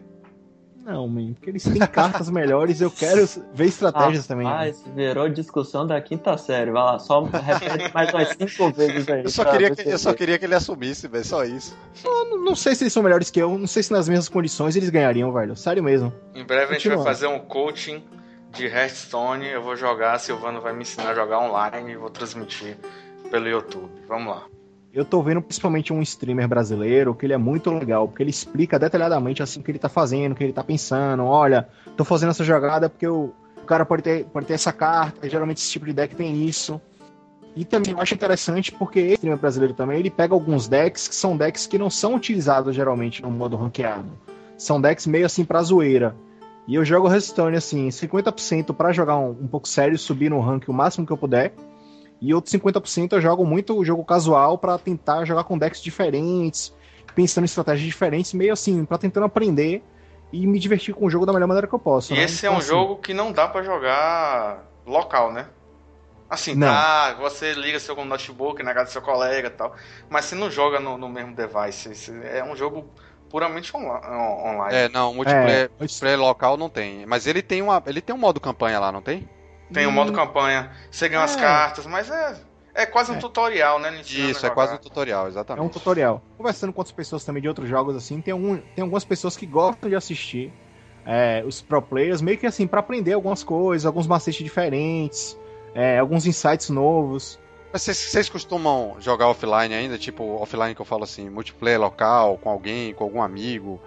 Não, man, porque eles têm cartas melhores, eu quero ver estratégias também. Ah, isso virou discussão da quinta série. Vai lá, só repete mais umas cinco vezes aí. Eu só, queria que, eu só queria que ele assumisse, velho. Só isso. Eu não, não sei se eles são melhores que eu, não sei se nas mesmas condições eles ganhariam, velho. Sério mesmo. Em breve a gente vai fazer um coaching de Hearthstone. Eu vou jogar, Silvano vai me ensinar a jogar online e vou transmitir pelo YouTube. Vamos lá. Eu tô vendo principalmente um streamer brasileiro que ele é muito legal, porque ele explica detalhadamente assim o que ele tá fazendo, o que ele tá pensando. Olha, tô fazendo essa jogada porque o, o cara pode ter, pode ter essa carta, geralmente esse tipo de deck tem isso. E também eu acho interessante porque esse streamer brasileiro também, ele pega alguns decks que são decks que não são utilizados geralmente no modo ranqueado. São decks meio assim pra zoeira. E eu jogo Hearthstone assim, 50% pra jogar um, um pouco sério, subir no rank o máximo que eu puder. E outros 50% eu jogo muito o jogo casual pra tentar jogar com decks diferentes, pensando em estratégias diferentes, meio assim, pra tentando aprender e me divertir com o jogo da melhor maneira que eu posso. E né? esse é Então, um assim, jogo que não dá pra jogar local, né? Assim, Não. tá, você liga seu notebook na casa do seu colega e tal, mas você não joga no, no mesmo device. Esse É um jogo puramente onla- online. É, não, multiplayer, É, multiplayer local não tem. Mas ele tem uma. Ele tem um modo campanha lá, não tem? Tem o modo campanha, você ganha as É. cartas, mas é, é quase um É. tutorial, né? Isso, é quase um tutorial, É exatamente. um tutorial. Conversando com outras pessoas também de outros jogos, assim, tem, algum, tem algumas pessoas que gostam de assistir é, os pro players, meio que assim, pra aprender algumas coisas, alguns macetes diferentes, é, alguns insights novos. Mas vocês, vocês costumam jogar offline ainda? Tipo, offline que eu falo assim, multiplayer local, com alguém, com algum amigo?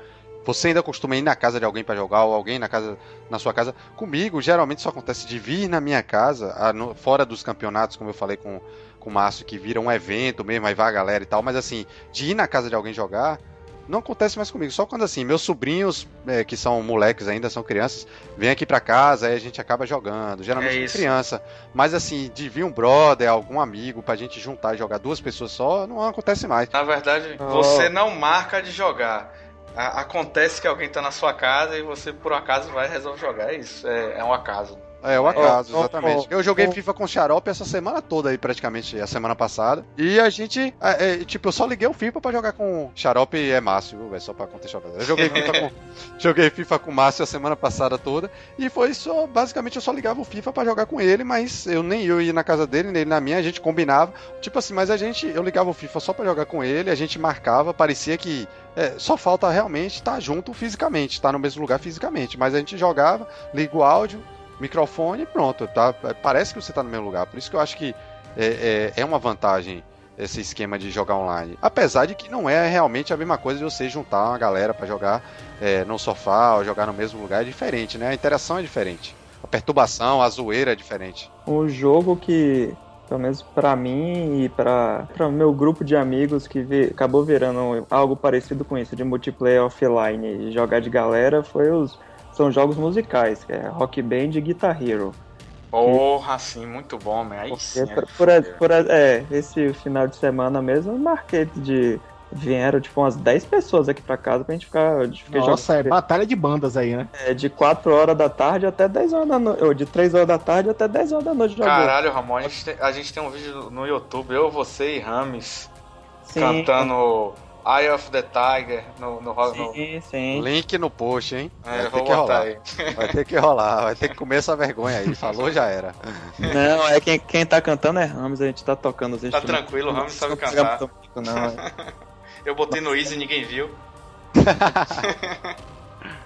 Você ainda costuma ir na casa de alguém pra jogar, ou alguém na casa, na sua casa? Comigo, geralmente isso acontece de vir na minha casa, ah, no- fora dos campeonatos, como eu falei com, com o Márcio, que vira um evento mesmo, aí vai a galera e tal, mas assim, de ir na casa de alguém jogar, não acontece mais comigo. Só quando assim, meus sobrinhos, é, que são moleques ainda, são crianças, vêm aqui pra casa, aí a gente acaba jogando. Geralmente É com isso. criança. Mas assim, de vir um brother, algum amigo, pra gente juntar e jogar duas pessoas só, não acontece mais. Na verdade, Oh. você não marca de jogar. A- acontece que alguém tá na sua casa e você, por acaso, vai e resolve jogar. É isso, é, é um acaso. É, o acaso, Ó, ó, exatamente. ó, eu joguei. FIFA com xarope essa semana toda aí, praticamente, a semana passada. E a gente, é, é, tipo, eu só liguei o FIFA pra jogar com xarope e é Márcio, viu, velho? Só pra contextualizar. Eu joguei FIFA, com, joguei FIFA com o Márcio a semana passada toda. E foi só, basicamente, eu só ligava o FIFA pra jogar com ele, mas eu nem eu ia na casa dele, nem ele na minha, a gente combinava. Tipo assim, mas a gente, eu ligava o FIFA só pra jogar com ele, a gente marcava, parecia que é, só falta realmente estar junto fisicamente, estar no mesmo lugar fisicamente. Mas a gente jogava, liga o áudio, microfone e pronto, tá? Parece que você tá no mesmo lugar. Por isso que eu acho que é, é, é uma vantagem esse esquema de jogar online. Apesar de que não é realmente a mesma coisa de você juntar uma galera pra jogar é, no sofá ou jogar no mesmo lugar, é diferente, né? A interação é diferente. A perturbação, a zoeira é diferente. Um jogo que, pelo menos pra mim e pra o meu grupo de amigos que vi- acabou virando algo parecido com isso, de multiplayer offline e jogar de galera, foi os. São jogos musicais, que é Rock Band e Guitar Hero. Porra, sim, muito bom, man. Aí sim. É por- por- é, esse final de semana mesmo, eu marquei de. Vieram tipo umas 10 pessoas aqui pra casa pra gente ficar. De, ficar Nossa, é jogando, batalha de bandas aí, né? é, de 4 horas da tarde até 10 horas da noite. Ou de 3 horas da tarde até 10 horas da noite jogando. Caralho, Ramon, a gente, tem, a gente tem um vídeo no YouTube, eu, você e Rames, Sim, cantando Eye of the Tiger no, no, no, Sim, sim. Link no post, hein? É, vai ter vou que rolar. aí. Vai ter que rolar, vai ter que comer essa vergonha aí. Falou, já era. Não, é quem, quem tá cantando é Ramos, a gente tá tocando os Tá tranquilo, o Ramos sabe cantar. não. é. Eu botei no Easy e ninguém viu.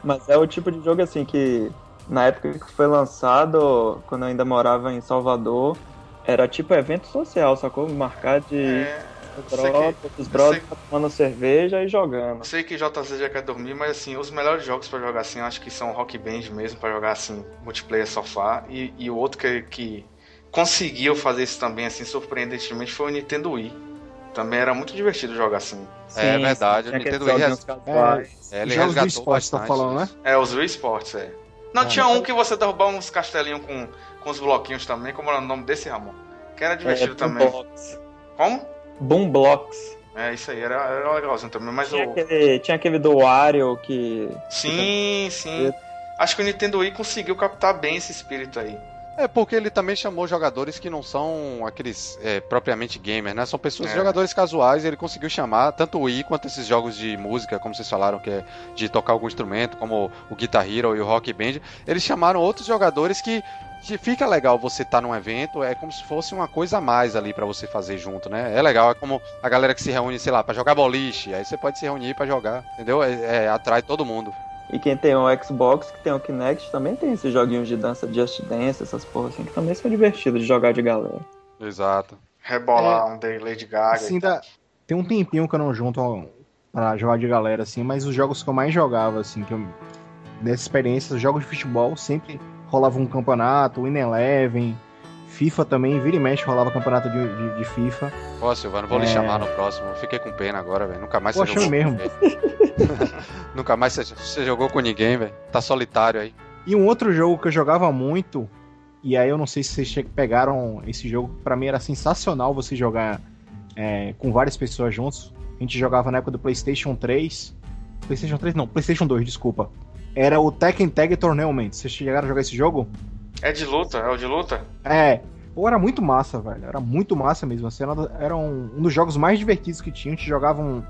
Mas é o tipo de jogo assim que na época que foi lançado, quando eu ainda morava em Salvador, era tipo evento social, sacou? Marcar de É, os sei brothers, os brothers tomando cerveja e jogando. eu sei que JZ já quer dormir, mas assim, os melhores jogos pra jogar assim, eu acho que são Rock Band mesmo, pra jogar assim, multiplayer sofá. E, e o outro que, que conseguiu fazer isso também, assim, surpreendentemente, foi o Nintendo Wii. Também era muito divertido jogar assim. É verdade, o tinha aqueles Nintendo Wii joguinhos casuais. É, ele do resgatou esporte, tá bastante falando, né? É, os Wii Sports, é. Não, É. tinha um que você derrubava uns castelinhos com, com os bloquinhos também, como era o nome desse, Ramon? Que era divertido É, também. Boomblocks. Como? Boomblocks. É, isso aí, era, era legalzinho também, mas Tinha o... aquele, tinha aquele do Wario que. Sim, sim. Acho que o Nintendo Wii conseguiu captar bem esse espírito aí. É porque ele também chamou jogadores que não são aqueles é, propriamente gamers, né? São pessoas, É. jogadores casuais. Ele conseguiu chamar tanto o Wii quanto esses jogos de música, como vocês falaram, que é de tocar algum instrumento, como o Guitar Hero e o Rock Band. Eles chamaram outros jogadores que, que fica legal você estar num evento. É como se fosse uma coisa a mais ali pra você fazer junto, né? É legal. É como a galera que se reúne, sei lá, pra jogar boliche. Aí você pode se reunir pra jogar, entendeu? É, é, atrai todo mundo. E quem tem um Xbox, que tem o Kinect, também tem esses joguinhos de dança, Just Dance, essas porras assim, que também são divertidos de jogar de galera. Exato. Rebolar um de Lady Gaga. Assim, dá- tem um tempinho que eu não junto ó, pra jogar de galera, assim, mas os jogos que eu mais jogava, assim, que eu, dessa experiência, os jogos de futebol, sempre rolava um campeonato, Win Eleven, FIFA também, vira e mexe rolava campeonato de, de, de FIFA. Ó, Silvano, vou lhe É. chamar no próximo. Fiquei com pena agora, velho. Nunca mais Pô, você jogou. mesmo. com ninguém. Nunca mais você, você jogou com ninguém, velho. Tá solitário aí. E um outro jogo que eu jogava muito, e aí eu não sei se vocês pegaram esse jogo, pra mim era sensacional você jogar é, com várias pessoas juntos. A gente jogava na época do PlayStation 3. PlayStation 3 não, PlayStation 2, desculpa. Era o Tekken Tag Tournament. Vocês chegaram a jogar esse jogo? É de luta? É o de luta? É. Pô, era muito massa, velho. Era muito massa mesmo. Assim, era, era um, um dos jogos mais divertidos que tinha. A gente jogava um-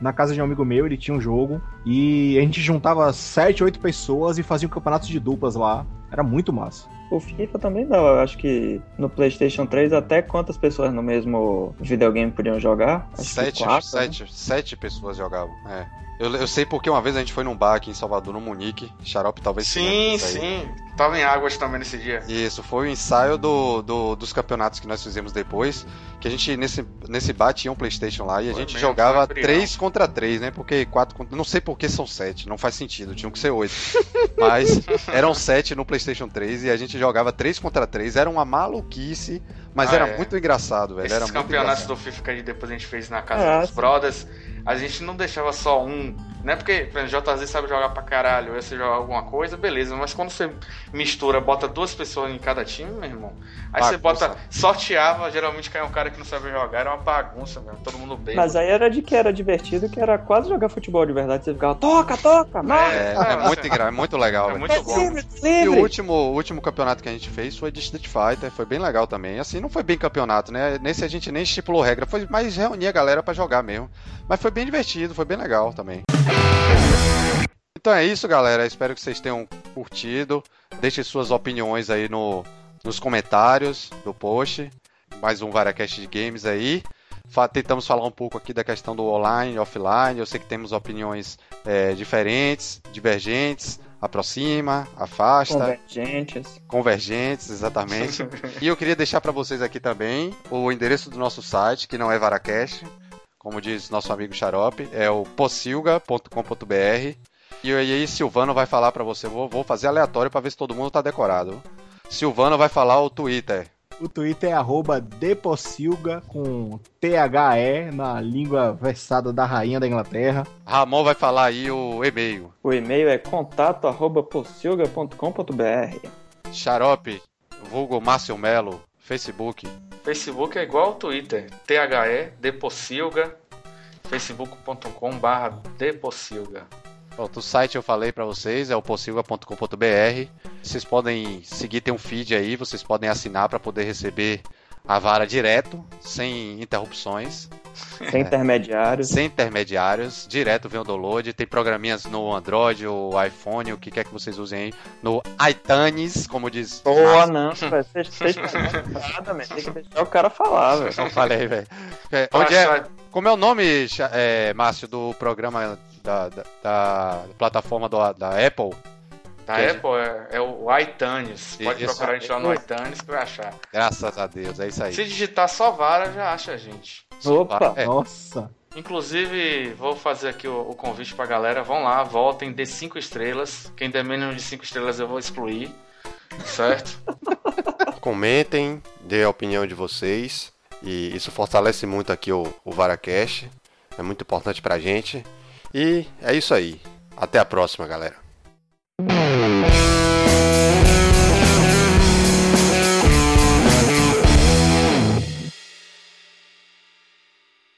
na casa de um amigo meu, ele tinha um jogo. E a gente juntava 7, 8 pessoas e fazia um campeonato de duplas lá. Era muito massa. O FIFA também dá, eu acho que no PlayStation 3 até quantas pessoas no mesmo videogame podiam jogar? Acho que Sete, quatro, né? sete, sete pessoas jogavam. É. Eu, eu sei porque uma vez a gente foi num bar aqui em Salvador, no Munique. Xarope talvez Sim, sim. Tava em águas também nesse dia. Isso, foi o ensaio do, do- dos campeonatos que nós fizemos depois. Que a gente, nesse, nesse bar, tinha um Playstation lá e a Foi gente mesmo, jogava foi três contra três, né? Porque quatro contra... Não sei por que são sete, não faz sentido, tinham que ser oito. Mas eram sete no Playstation 3 e a gente jogava três contra três. Era uma maluquice, mas Ah, era é. muito engraçado, velho. Era Esses muito campeonatos do FIFA que a depois a gente fez na casa Ah, dos brothers, a gente não deixava só um. Não é porque, por exemplo, JZ sabe jogar pra caralho, você joga alguma coisa, beleza, mas quando você mistura, bota duas pessoas em cada time, meu irmão, aí você Bagunça. bota, sorteava, geralmente cai um cara que não sabe jogar, era uma bagunça mesmo, todo mundo bem. Mas aí era de que era divertido, que era quase jogar futebol de verdade. Você ficava, toca, toca, marca, É, É, é muito, engra... é muito legal, é muito bom. livre, E o livre. último, o último campeonato que a gente fez foi de Street Fighter, foi bem legal também. Assim, não foi bem campeonato, né? Nesse a gente nem estipulou regra, foi mais reunir a galera pra jogar mesmo. Mas foi bem divertido, foi bem legal também. Então é isso, galera. Espero que vocês tenham curtido. Deixe suas opiniões aí no, nos comentários do post. Mais um VaraCast de Games aí. Tentamos falar um pouco aqui da questão do online e offline. Eu sei que temos opiniões é, diferentes, divergentes, aproxima, afasta, Convergentes. convergentes, exatamente. e eu queria deixar para vocês aqui também o endereço do nosso site, que não é Varacast, como diz nosso amigo Xarope, é o possilga.com.br. E aí Silvano vai falar para você, vou, vou fazer aleatório para ver se todo mundo tá decorado. Silvano vai falar o Twitter. O Twitter é arroba Depossilga com T-H-E na língua versada da rainha da Inglaterra. Ramon vai falar aí o e-mail. O e-mail é contato arroba possilga.com.br. Xarope, vulgo Márcio Melo, Facebook. Facebook é igual ao Twitter, THE, Depossilga, facebook.com barra Depossilga. Pronto, o site eu falei pra vocês, é o possilga.com.br. Vocês podem seguir, tem um feed aí, vocês podem assinar pra poder receber a vara direto, sem interrupções, Sem intermediários. sem intermediários, direto vem o download. Tem programinhas no Android, o iPhone, o que quer que vocês usem aí, no iTunes, como diz. Pô, Márcio. não, velho. Vocês vocês nada, velho. Tem que deixar o cara falar, velho. Não falei, velho. É, Onde é, como é o nome, é, Márcio, do programa da, da, da plataforma do- da Apple? Da Que- Apple é, é o iTunes. Pode Isso. procurar a gente lá no iTunes que vai achar. Graças a Deus, é isso aí. Se digitar só vara, já acha a gente. Opa. É, Nossa. Inclusive, vou fazer aqui o, o convite pra galera. Vão lá, votem, dê 5 estrelas. Quem der menos de 5 estrelas eu vou excluir. Certo? Comentem, dê a opinião de vocês. E isso fortalece muito aqui o, o VaraCast. É muito importante pra gente. E é isso aí. Até a próxima, galera.